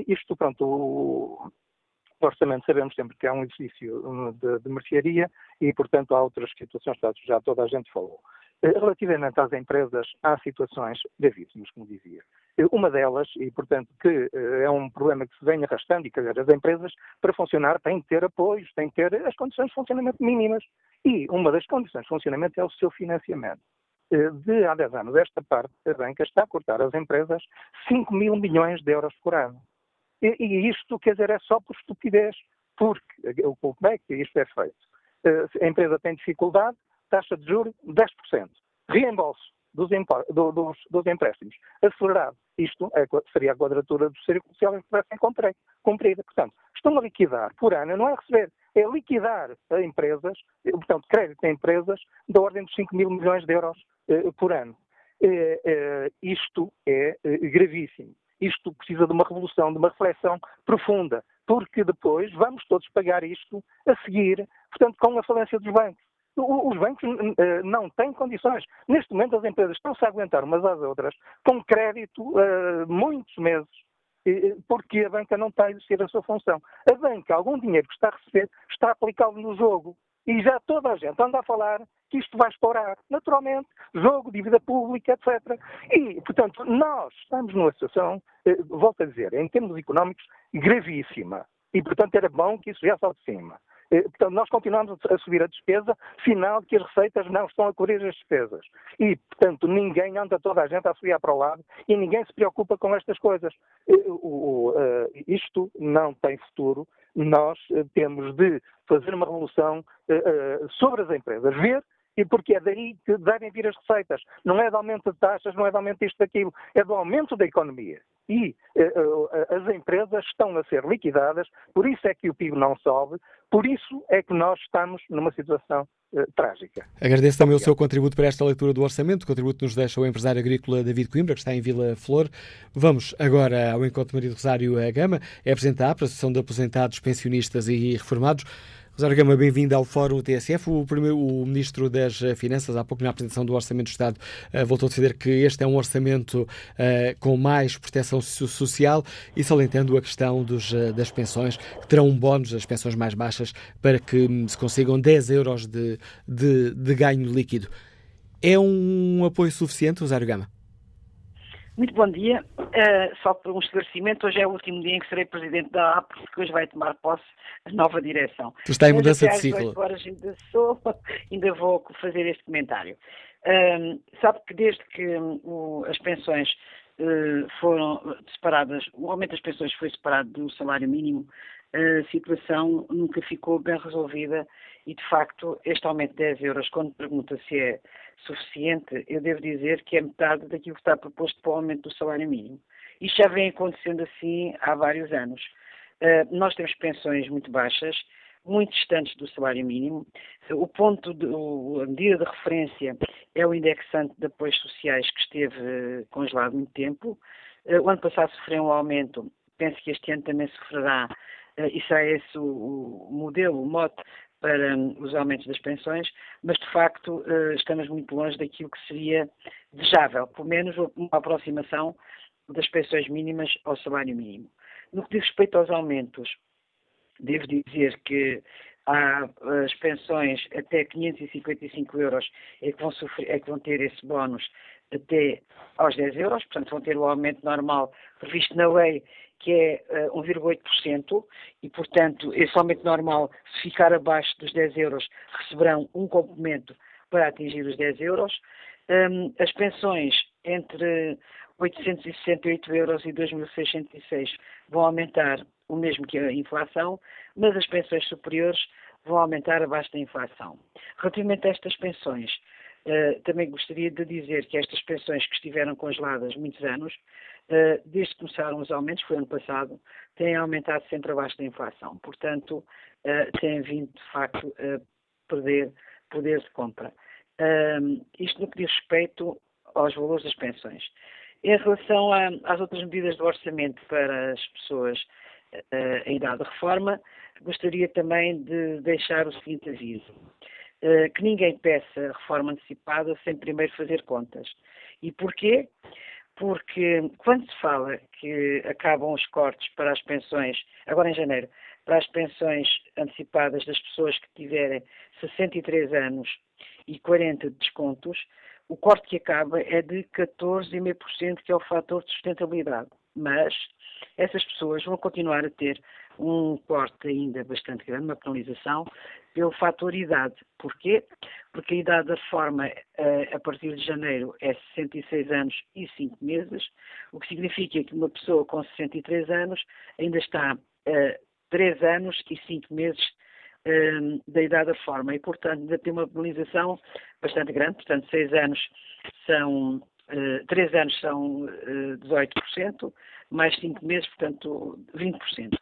isto, pronto, orçamento sabemos sempre que é um exercício de, de mercearia e, portanto, há outras situações, já toda a gente falou. Relativamente às empresas, há situações gravíssimas, como dizia. Uma delas, e portanto que eh, é um problema que se vem arrastando, e que as empresas, para funcionar, têm de ter apoios, têm de ter as condições de funcionamento mínimas. E uma das condições de funcionamento é o seu financiamento. Eh, de há 10 anos, esta parte da banca está a cortar às empresas 5 mil milhões de euros por ano. E, e isto, quer dizer, é só por estupidez. Porque, como é isto é feito? Eh, a empresa tem dificuldade, taxa de juros 10%. Reembolso dos, dos, dos empréstimos acelerado. Isto é, seria a quadratura do círculo se eles tivessem cumprida. Portanto, estão a liquidar por ano, não é receber, é liquidar a empresas, portanto, crédito a empresas da ordem dos 5 mil milhões de euros eh, por ano. Eh, eh, isto é eh, gravíssimo. Isto precisa de uma revolução, de uma reflexão profunda, porque depois vamos todos pagar isto a seguir, portanto, com a falência dos bancos os bancos uh, não têm condições. Neste momento, as empresas estão-se a aguentar umas às outras com crédito uh, muitos meses, porque a banca não está a exercer a sua função. A banca, algum dinheiro que está a receber, está a aplicá-lo no jogo. E já toda a gente anda a falar que isto vai estourar. Naturalmente, jogo, dívida pública, etc. E, portanto, nós estamos numa situação, uh, volto a dizer, em termos económicos, gravíssima. E, portanto, era bom que isso viesse ao de cima. Eh, portanto, nós continuamos a subir a despesa, sinal de que as receitas não estão a cobrir as despesas. E, portanto, ninguém anda toda a gente a subir para o lado e ninguém se preocupa com estas coisas. Eh, eh, isto não tem futuro. Nós temos de fazer uma revolução sobre as empresas, ver e porque é daí que devem vir as receitas. Não é de aumento de taxas, não é de aumento disto daquilo, é do aumento da economia. E uh, uh, as empresas estão a ser liquidadas, por isso é que o PIB não sobe, por isso é que nós estamos numa situação uh, trágica. Agradeço também Obrigado. o seu contributo para esta leitura do orçamento, o contributo que nos deixa o empresário agrícola David Coimbra, que está em Vila Flor. Vamos agora ao encontro de Maria do Rosário Gama, é apresentar para a Associação de Aposentados, Pensionistas e Reformados. Rosário Gama, bem-vindo ao Fórum TSF. O, primeiro, o Ministro das Finanças, há pouco na apresentação do Orçamento do Estado, uh, voltou a dizer que este é um orçamento uh, com mais proteção social e salientando a questão dos, uh, das pensões, que terão um bónus, as pensões mais baixas, para que um, se consigam 10 euros de, de, de ganho líquido. É um apoio suficiente, Rosário Gama? Muito bom dia. Uh, só por um esclarecimento, hoje é o último dia em que serei presidente da AP, porque hoje vai tomar posse a nova direção. Tu está em mudança de ciclo. Horas ainda, sou, ainda vou fazer este comentário. Uh, sabe que desde que um, as pensões uh, foram separadas, o aumento das pensões foi separado do salário mínimo, a situação nunca ficou bem resolvida e, de facto, este aumento de 10 euros, quando pergunta se é suficiente, eu devo dizer que é metade daquilo que está proposto para o aumento do salário mínimo. Isto já vem acontecendo assim há vários anos. Uh, nós temos pensões muito baixas, muito distantes do salário mínimo. O ponto, de, a medida de referência é o indexante de apoios sociais que esteve uh, congelado muito tempo. Uh, o ano passado sofreu um aumento, penso que este ano também sofrerá, e será esse o, o modelo, o mote para hum, os aumentos das pensões, mas de facto eh, estamos muito longe daquilo que seria desejável, pelo menos uma aproximação das pensões mínimas ao salário mínimo. No que diz respeito aos aumentos, devo dizer que há as pensões até 555 euros é que vão, sofrer, é que vão ter esse bónus até aos 10 euros, portanto vão ter o aumento normal previsto na lei que é uh, eh, 1,8%, e, portanto, esse aumento normal, se ficar abaixo dos 10 euros, receberão um complemento para atingir os 10 euros. Um, as pensões entre 868 euros e 2.606 vão aumentar o mesmo que a inflação, mas as pensões superiores vão aumentar abaixo da inflação. Relativamente a estas pensões, uh, também gostaria de dizer que estas pensões que estiveram congeladas muitos anos, desde que começaram os aumentos, foi ano passado, têm aumentado sempre abaixo da inflação. Portanto, uh, têm vindo, de facto, a perder poder de compra. isto no que diz respeito aos valores das pensões. Em relação às outras medidas do orçamento para as pessoas uh, em idade de reforma, gostaria também de deixar o seguinte aviso. Que ninguém peça reforma antecipada sem primeiro fazer contas. E porquê? Porque quando se fala que acabam os cortes para as pensões, agora em janeiro, para as pensões antecipadas das pessoas que tiverem 63 anos e 40 descontos, o corte que acaba é de 14,5%, que é o fator de sustentabilidade. Mas essas pessoas vão continuar a ter um corte ainda bastante grande, uma penalização, pelo fator idade. Porquê? Porque a idade da reforma eh, a partir de janeiro é 66 anos e 5 meses, o que significa que uma pessoa com 63 anos ainda está 3 eh, anos e 5 meses eh, da idade da reforma e, portanto, ainda tem uma penalização bastante grande, portanto, 6 anos são, 3 anos são 18%, mais 5 meses, portanto, 20%.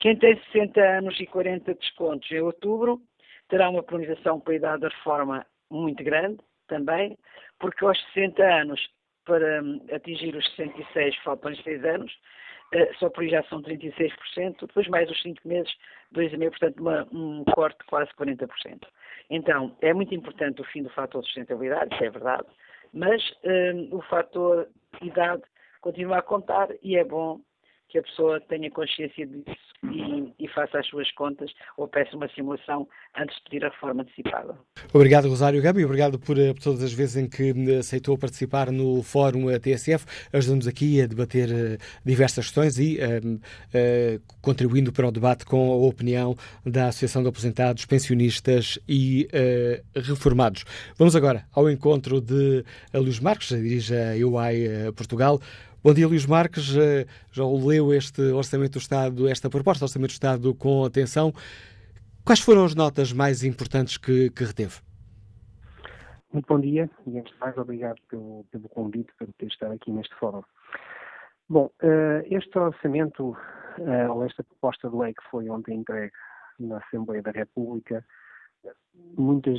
Quem tem 60 anos e 40 descontos em outubro terá uma penalização para a idade da reforma muito grande também, porque aos 60 anos, para hum, atingir os 66, faltam 6 anos, uh, só por aí já são 36%, depois mais os 5 meses, 2,5%, portanto uma, um corte de quase 40%. Então, é muito importante o fim do fator de sustentabilidade, isso é verdade, mas um, o fator idade continua a contar e é bom que a pessoa tenha consciência disso e, e, faça as suas contas ou peça uma simulação antes de pedir a reforma antecipada. Obrigado, Rosário Gabi, obrigado por, eh, por, todas as vezes em que eh, aceitou participar no Fórum TSF, ajudando-nos aqui a debater uh, diversas questões e uh, uh, contribuindo para o debate com a opinião da Associação de Aposentados, Pensionistas e Reformados. Vamos agora ao encontro de Luís Marques, dirige a UI Portugal. Bom dia, Luís Marques. Eh, já leu este Orçamento do Estado, esta proposta do Orçamento do Estado com atenção. Quais foram as notas mais importantes que, que reteve? Muito bom dia e, antes de mais, obrigado pelo, pelo convite para ter estar aqui neste fórum. Bom, uh, este orçamento, uh, ou esta proposta de lei que foi ontem entregue na Assembleia da República, muitas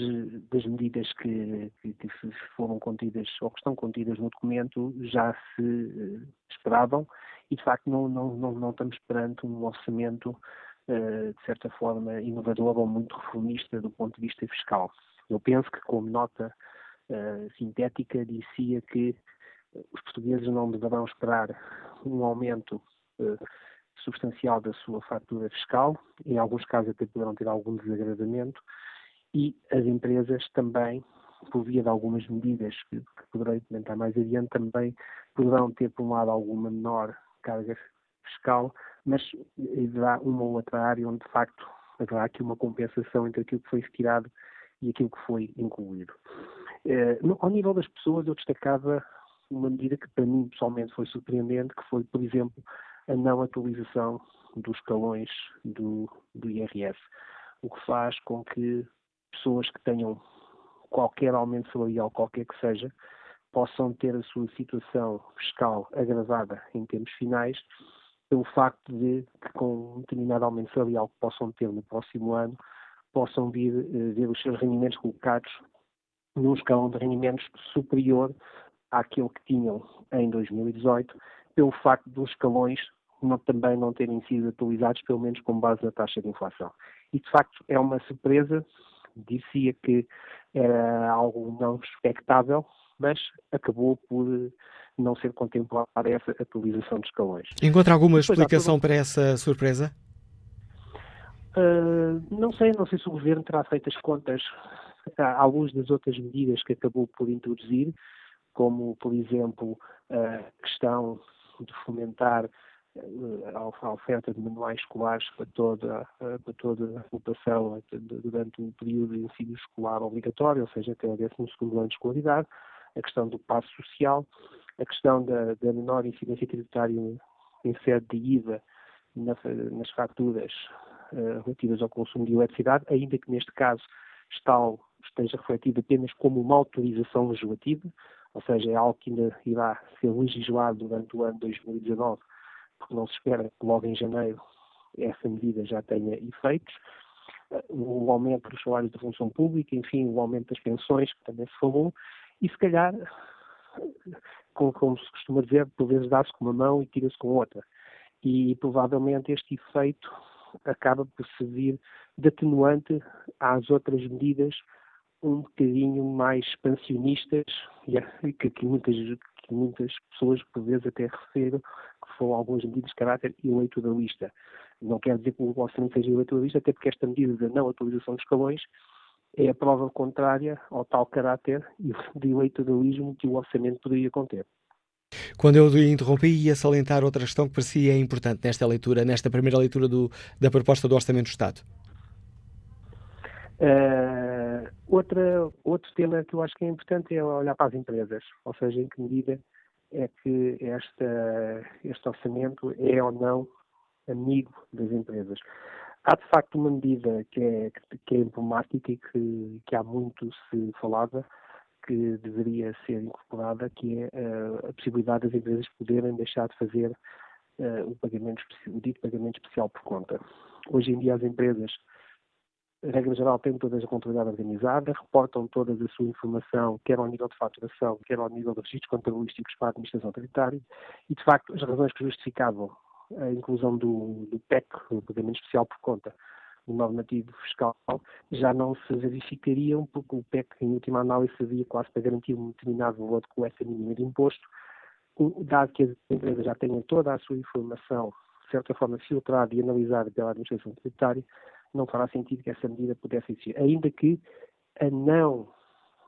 das medidas que, que, que, foram contidas ou que estão contidas no documento já se uh, esperavam e de facto não, não, não, não estamos perante um orçamento uh, de certa forma inovador ou muito reformista do ponto de vista fiscal. Eu penso que como nota uh, sintética dizia que os portugueses não deverão esperar um aumento substancial da sua fatura fiscal, em alguns casos até poderão ter algum desagradamento, e as empresas também, por via de algumas medidas que, que poderei comentar mais adiante, também poderão ter, por um lado, alguma menor carga fiscal, mas haverá uma ou outra área onde, de facto, haverá aqui uma compensação entre aquilo que foi retirado e aquilo que foi incluído. Eh, no, ao nível das pessoas, eu destacava uma medida que para mim pessoalmente foi surpreendente, que foi, por exemplo, a não atualização dos escalões do, do IRS, o que faz com que pessoas que tenham qualquer aumento salarial, qualquer que seja, possam ter a sua situação fiscal agravada em termos finais pelo facto de que com um determinado aumento salarial que possam ter no próximo ano, possam vir uh, ver os seus rendimentos colocados num escalão de rendimentos superior àquele que tinham em 2018, pelo facto dos escalões não, também não terem sido atualizados, pelo menos com base na taxa de inflação. E, de facto, é uma surpresa dizia que era algo não expectável, mas acabou por não ser contemplada essa atualização de escalões. Encontra alguma explicação para essa surpresa? Uh, não sei, não sei se o Governo terá feito as contas à luz das outras medidas que acabou por introduzir, como, por exemplo, a questão de fomentar eh, a oferta de manuais escolares para toda, eh, para toda a população durante o período de ensino escolar obrigatório, ou seja, até o 12 ano de escolaridade, a questão do passo social, a questão da, da menor incidência tributária em sede de IVA na, nas faturas relativas ao consumo de eletricidade, ainda que neste caso esteja refletido apenas como uma autorização legislativa, ou seja, é algo que ainda irá ser legislado durante o ano 2019, porque não se espera que logo em janeiro essa medida já tenha efeitos. O aumento dos salários da função pública, enfim, o aumento das pensões, que também se falou, e se calhar, como, como se costuma dizer, por vezes dá-se com uma mão e tira-se com outra. E provavelmente este efeito acaba por servir de atenuante às outras medidas um bocadinho mais expansionistas e que, que, muitas, que muitas pessoas por vezes até referem foram algumas medidas de caráter eleitoralista. Não quer dizer que o orçamento seja eleitoralista, até porque esta medida da não atualização dos escalões é a prova contrária ao tal caráter de eleitoralismo que o orçamento poderia conter. Quando eu lhe interrompi, ia salientar outra questão que parecia importante nesta leitura, nesta primeira leitura do, da proposta do Orçamento do Estado. Uh, outra, outro tema que eu acho que é importante é olhar para as empresas, ou seja, em que medida é que esta, este orçamento é ou não amigo das empresas. Há de facto uma medida que é, que é emblemática e que, que há muito se falava, que deveria ser incorporada, que é uh, a possibilidade das empresas poderem deixar de fazer uh, o, pagamento, o dito pagamento especial por conta. Hoje em dia as empresas regra geral, têm todas a contabilidade organizada, reportam toda a sua informação, quer ao nível de faturação, quer ao nível de registros contabilísticos para a administração tributária, e, de facto, as razões que justificavam a inclusão do, do PEC, o Pagamento Especial por Conta, no normativo fiscal, já não se verificariam, porque o PEC, em última análise, servia quase para garantir um determinado valor de coleta mínima de imposto, dado que as empresas já tenham toda a sua informação, de certa forma, filtrada e analisada pela administração tributária, não fará sentido que essa medida pudesse existir. Ainda que a não,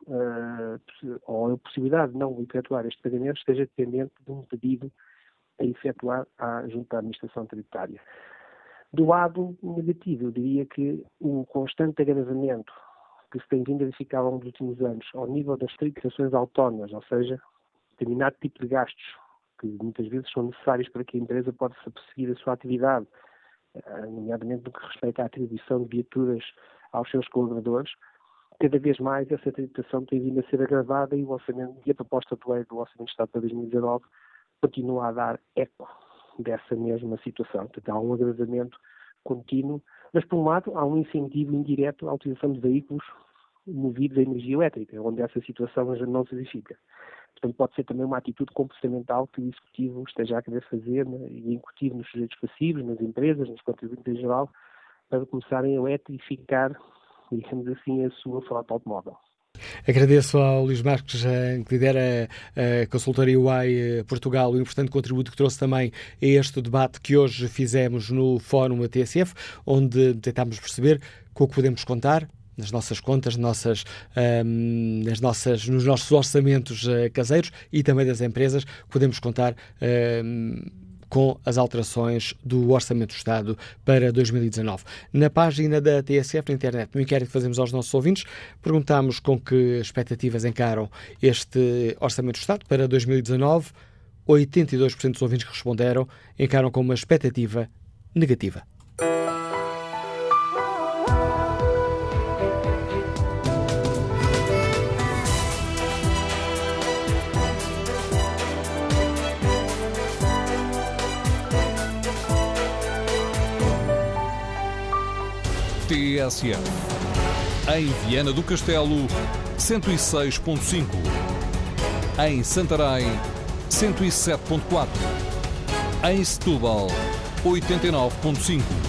uh, ou a possibilidade de não efetuar este pagamento esteja dependente de um pedido a efetuar à, junto à administração tributária. Do lado negativo, eu diria que o constante agravamento que se tem vindo a verificar ao longo dos últimos anos ao nível das tributações autónomas, ou seja, determinado tipo de gastos que muitas vezes são necessários para que a empresa possa prosseguir a sua atividade, nomeadamente no que respeita à atribuição de viaturas aos seus colaboradores, cada vez mais essa tributação tem vindo a ser agravada e o orçamento e a proposta de lei do Orçamento de Estado para 2019 continua a dar eco dessa mesma situação. Portanto, há um agravamento contínuo, mas por um lado há um incentivo indireto à utilização de veículos movidos a energia elétrica, onde essa situação já não se verifica. Portanto, pode ser também uma atitude comportamental que o Executivo esteja a querer fazer né, e incutir nos sujeitos passivos, nas empresas, nos contribuintes em geral, para começarem a eletrificar, digamos assim, a sua frota automóvel. Agradeço ao Luís Marques, eh, que lidera a consultoria UAI eh, Portugal, o importante contributo que trouxe também a este debate que hoje fizemos no Fórum ATSF, onde tentámos perceber com o que podemos contar, nas nossas contas, nossas, nas nossas, nos nossos orçamentos uh, caseiros e também das empresas, podemos contar com as alterações do Orçamento do Estado para 2019. Na página da TSF na internet, no inquérito que fazemos aos nossos ouvintes, perguntamos com que expectativas encaram este Orçamento do Estado para 2019. 82% dos ouvintes que responderam encaram com uma expectativa negativa. TSF. Em Viana do Castelo, 106.5. Em Santarém, 107.4. Em Setúbal, 89.5.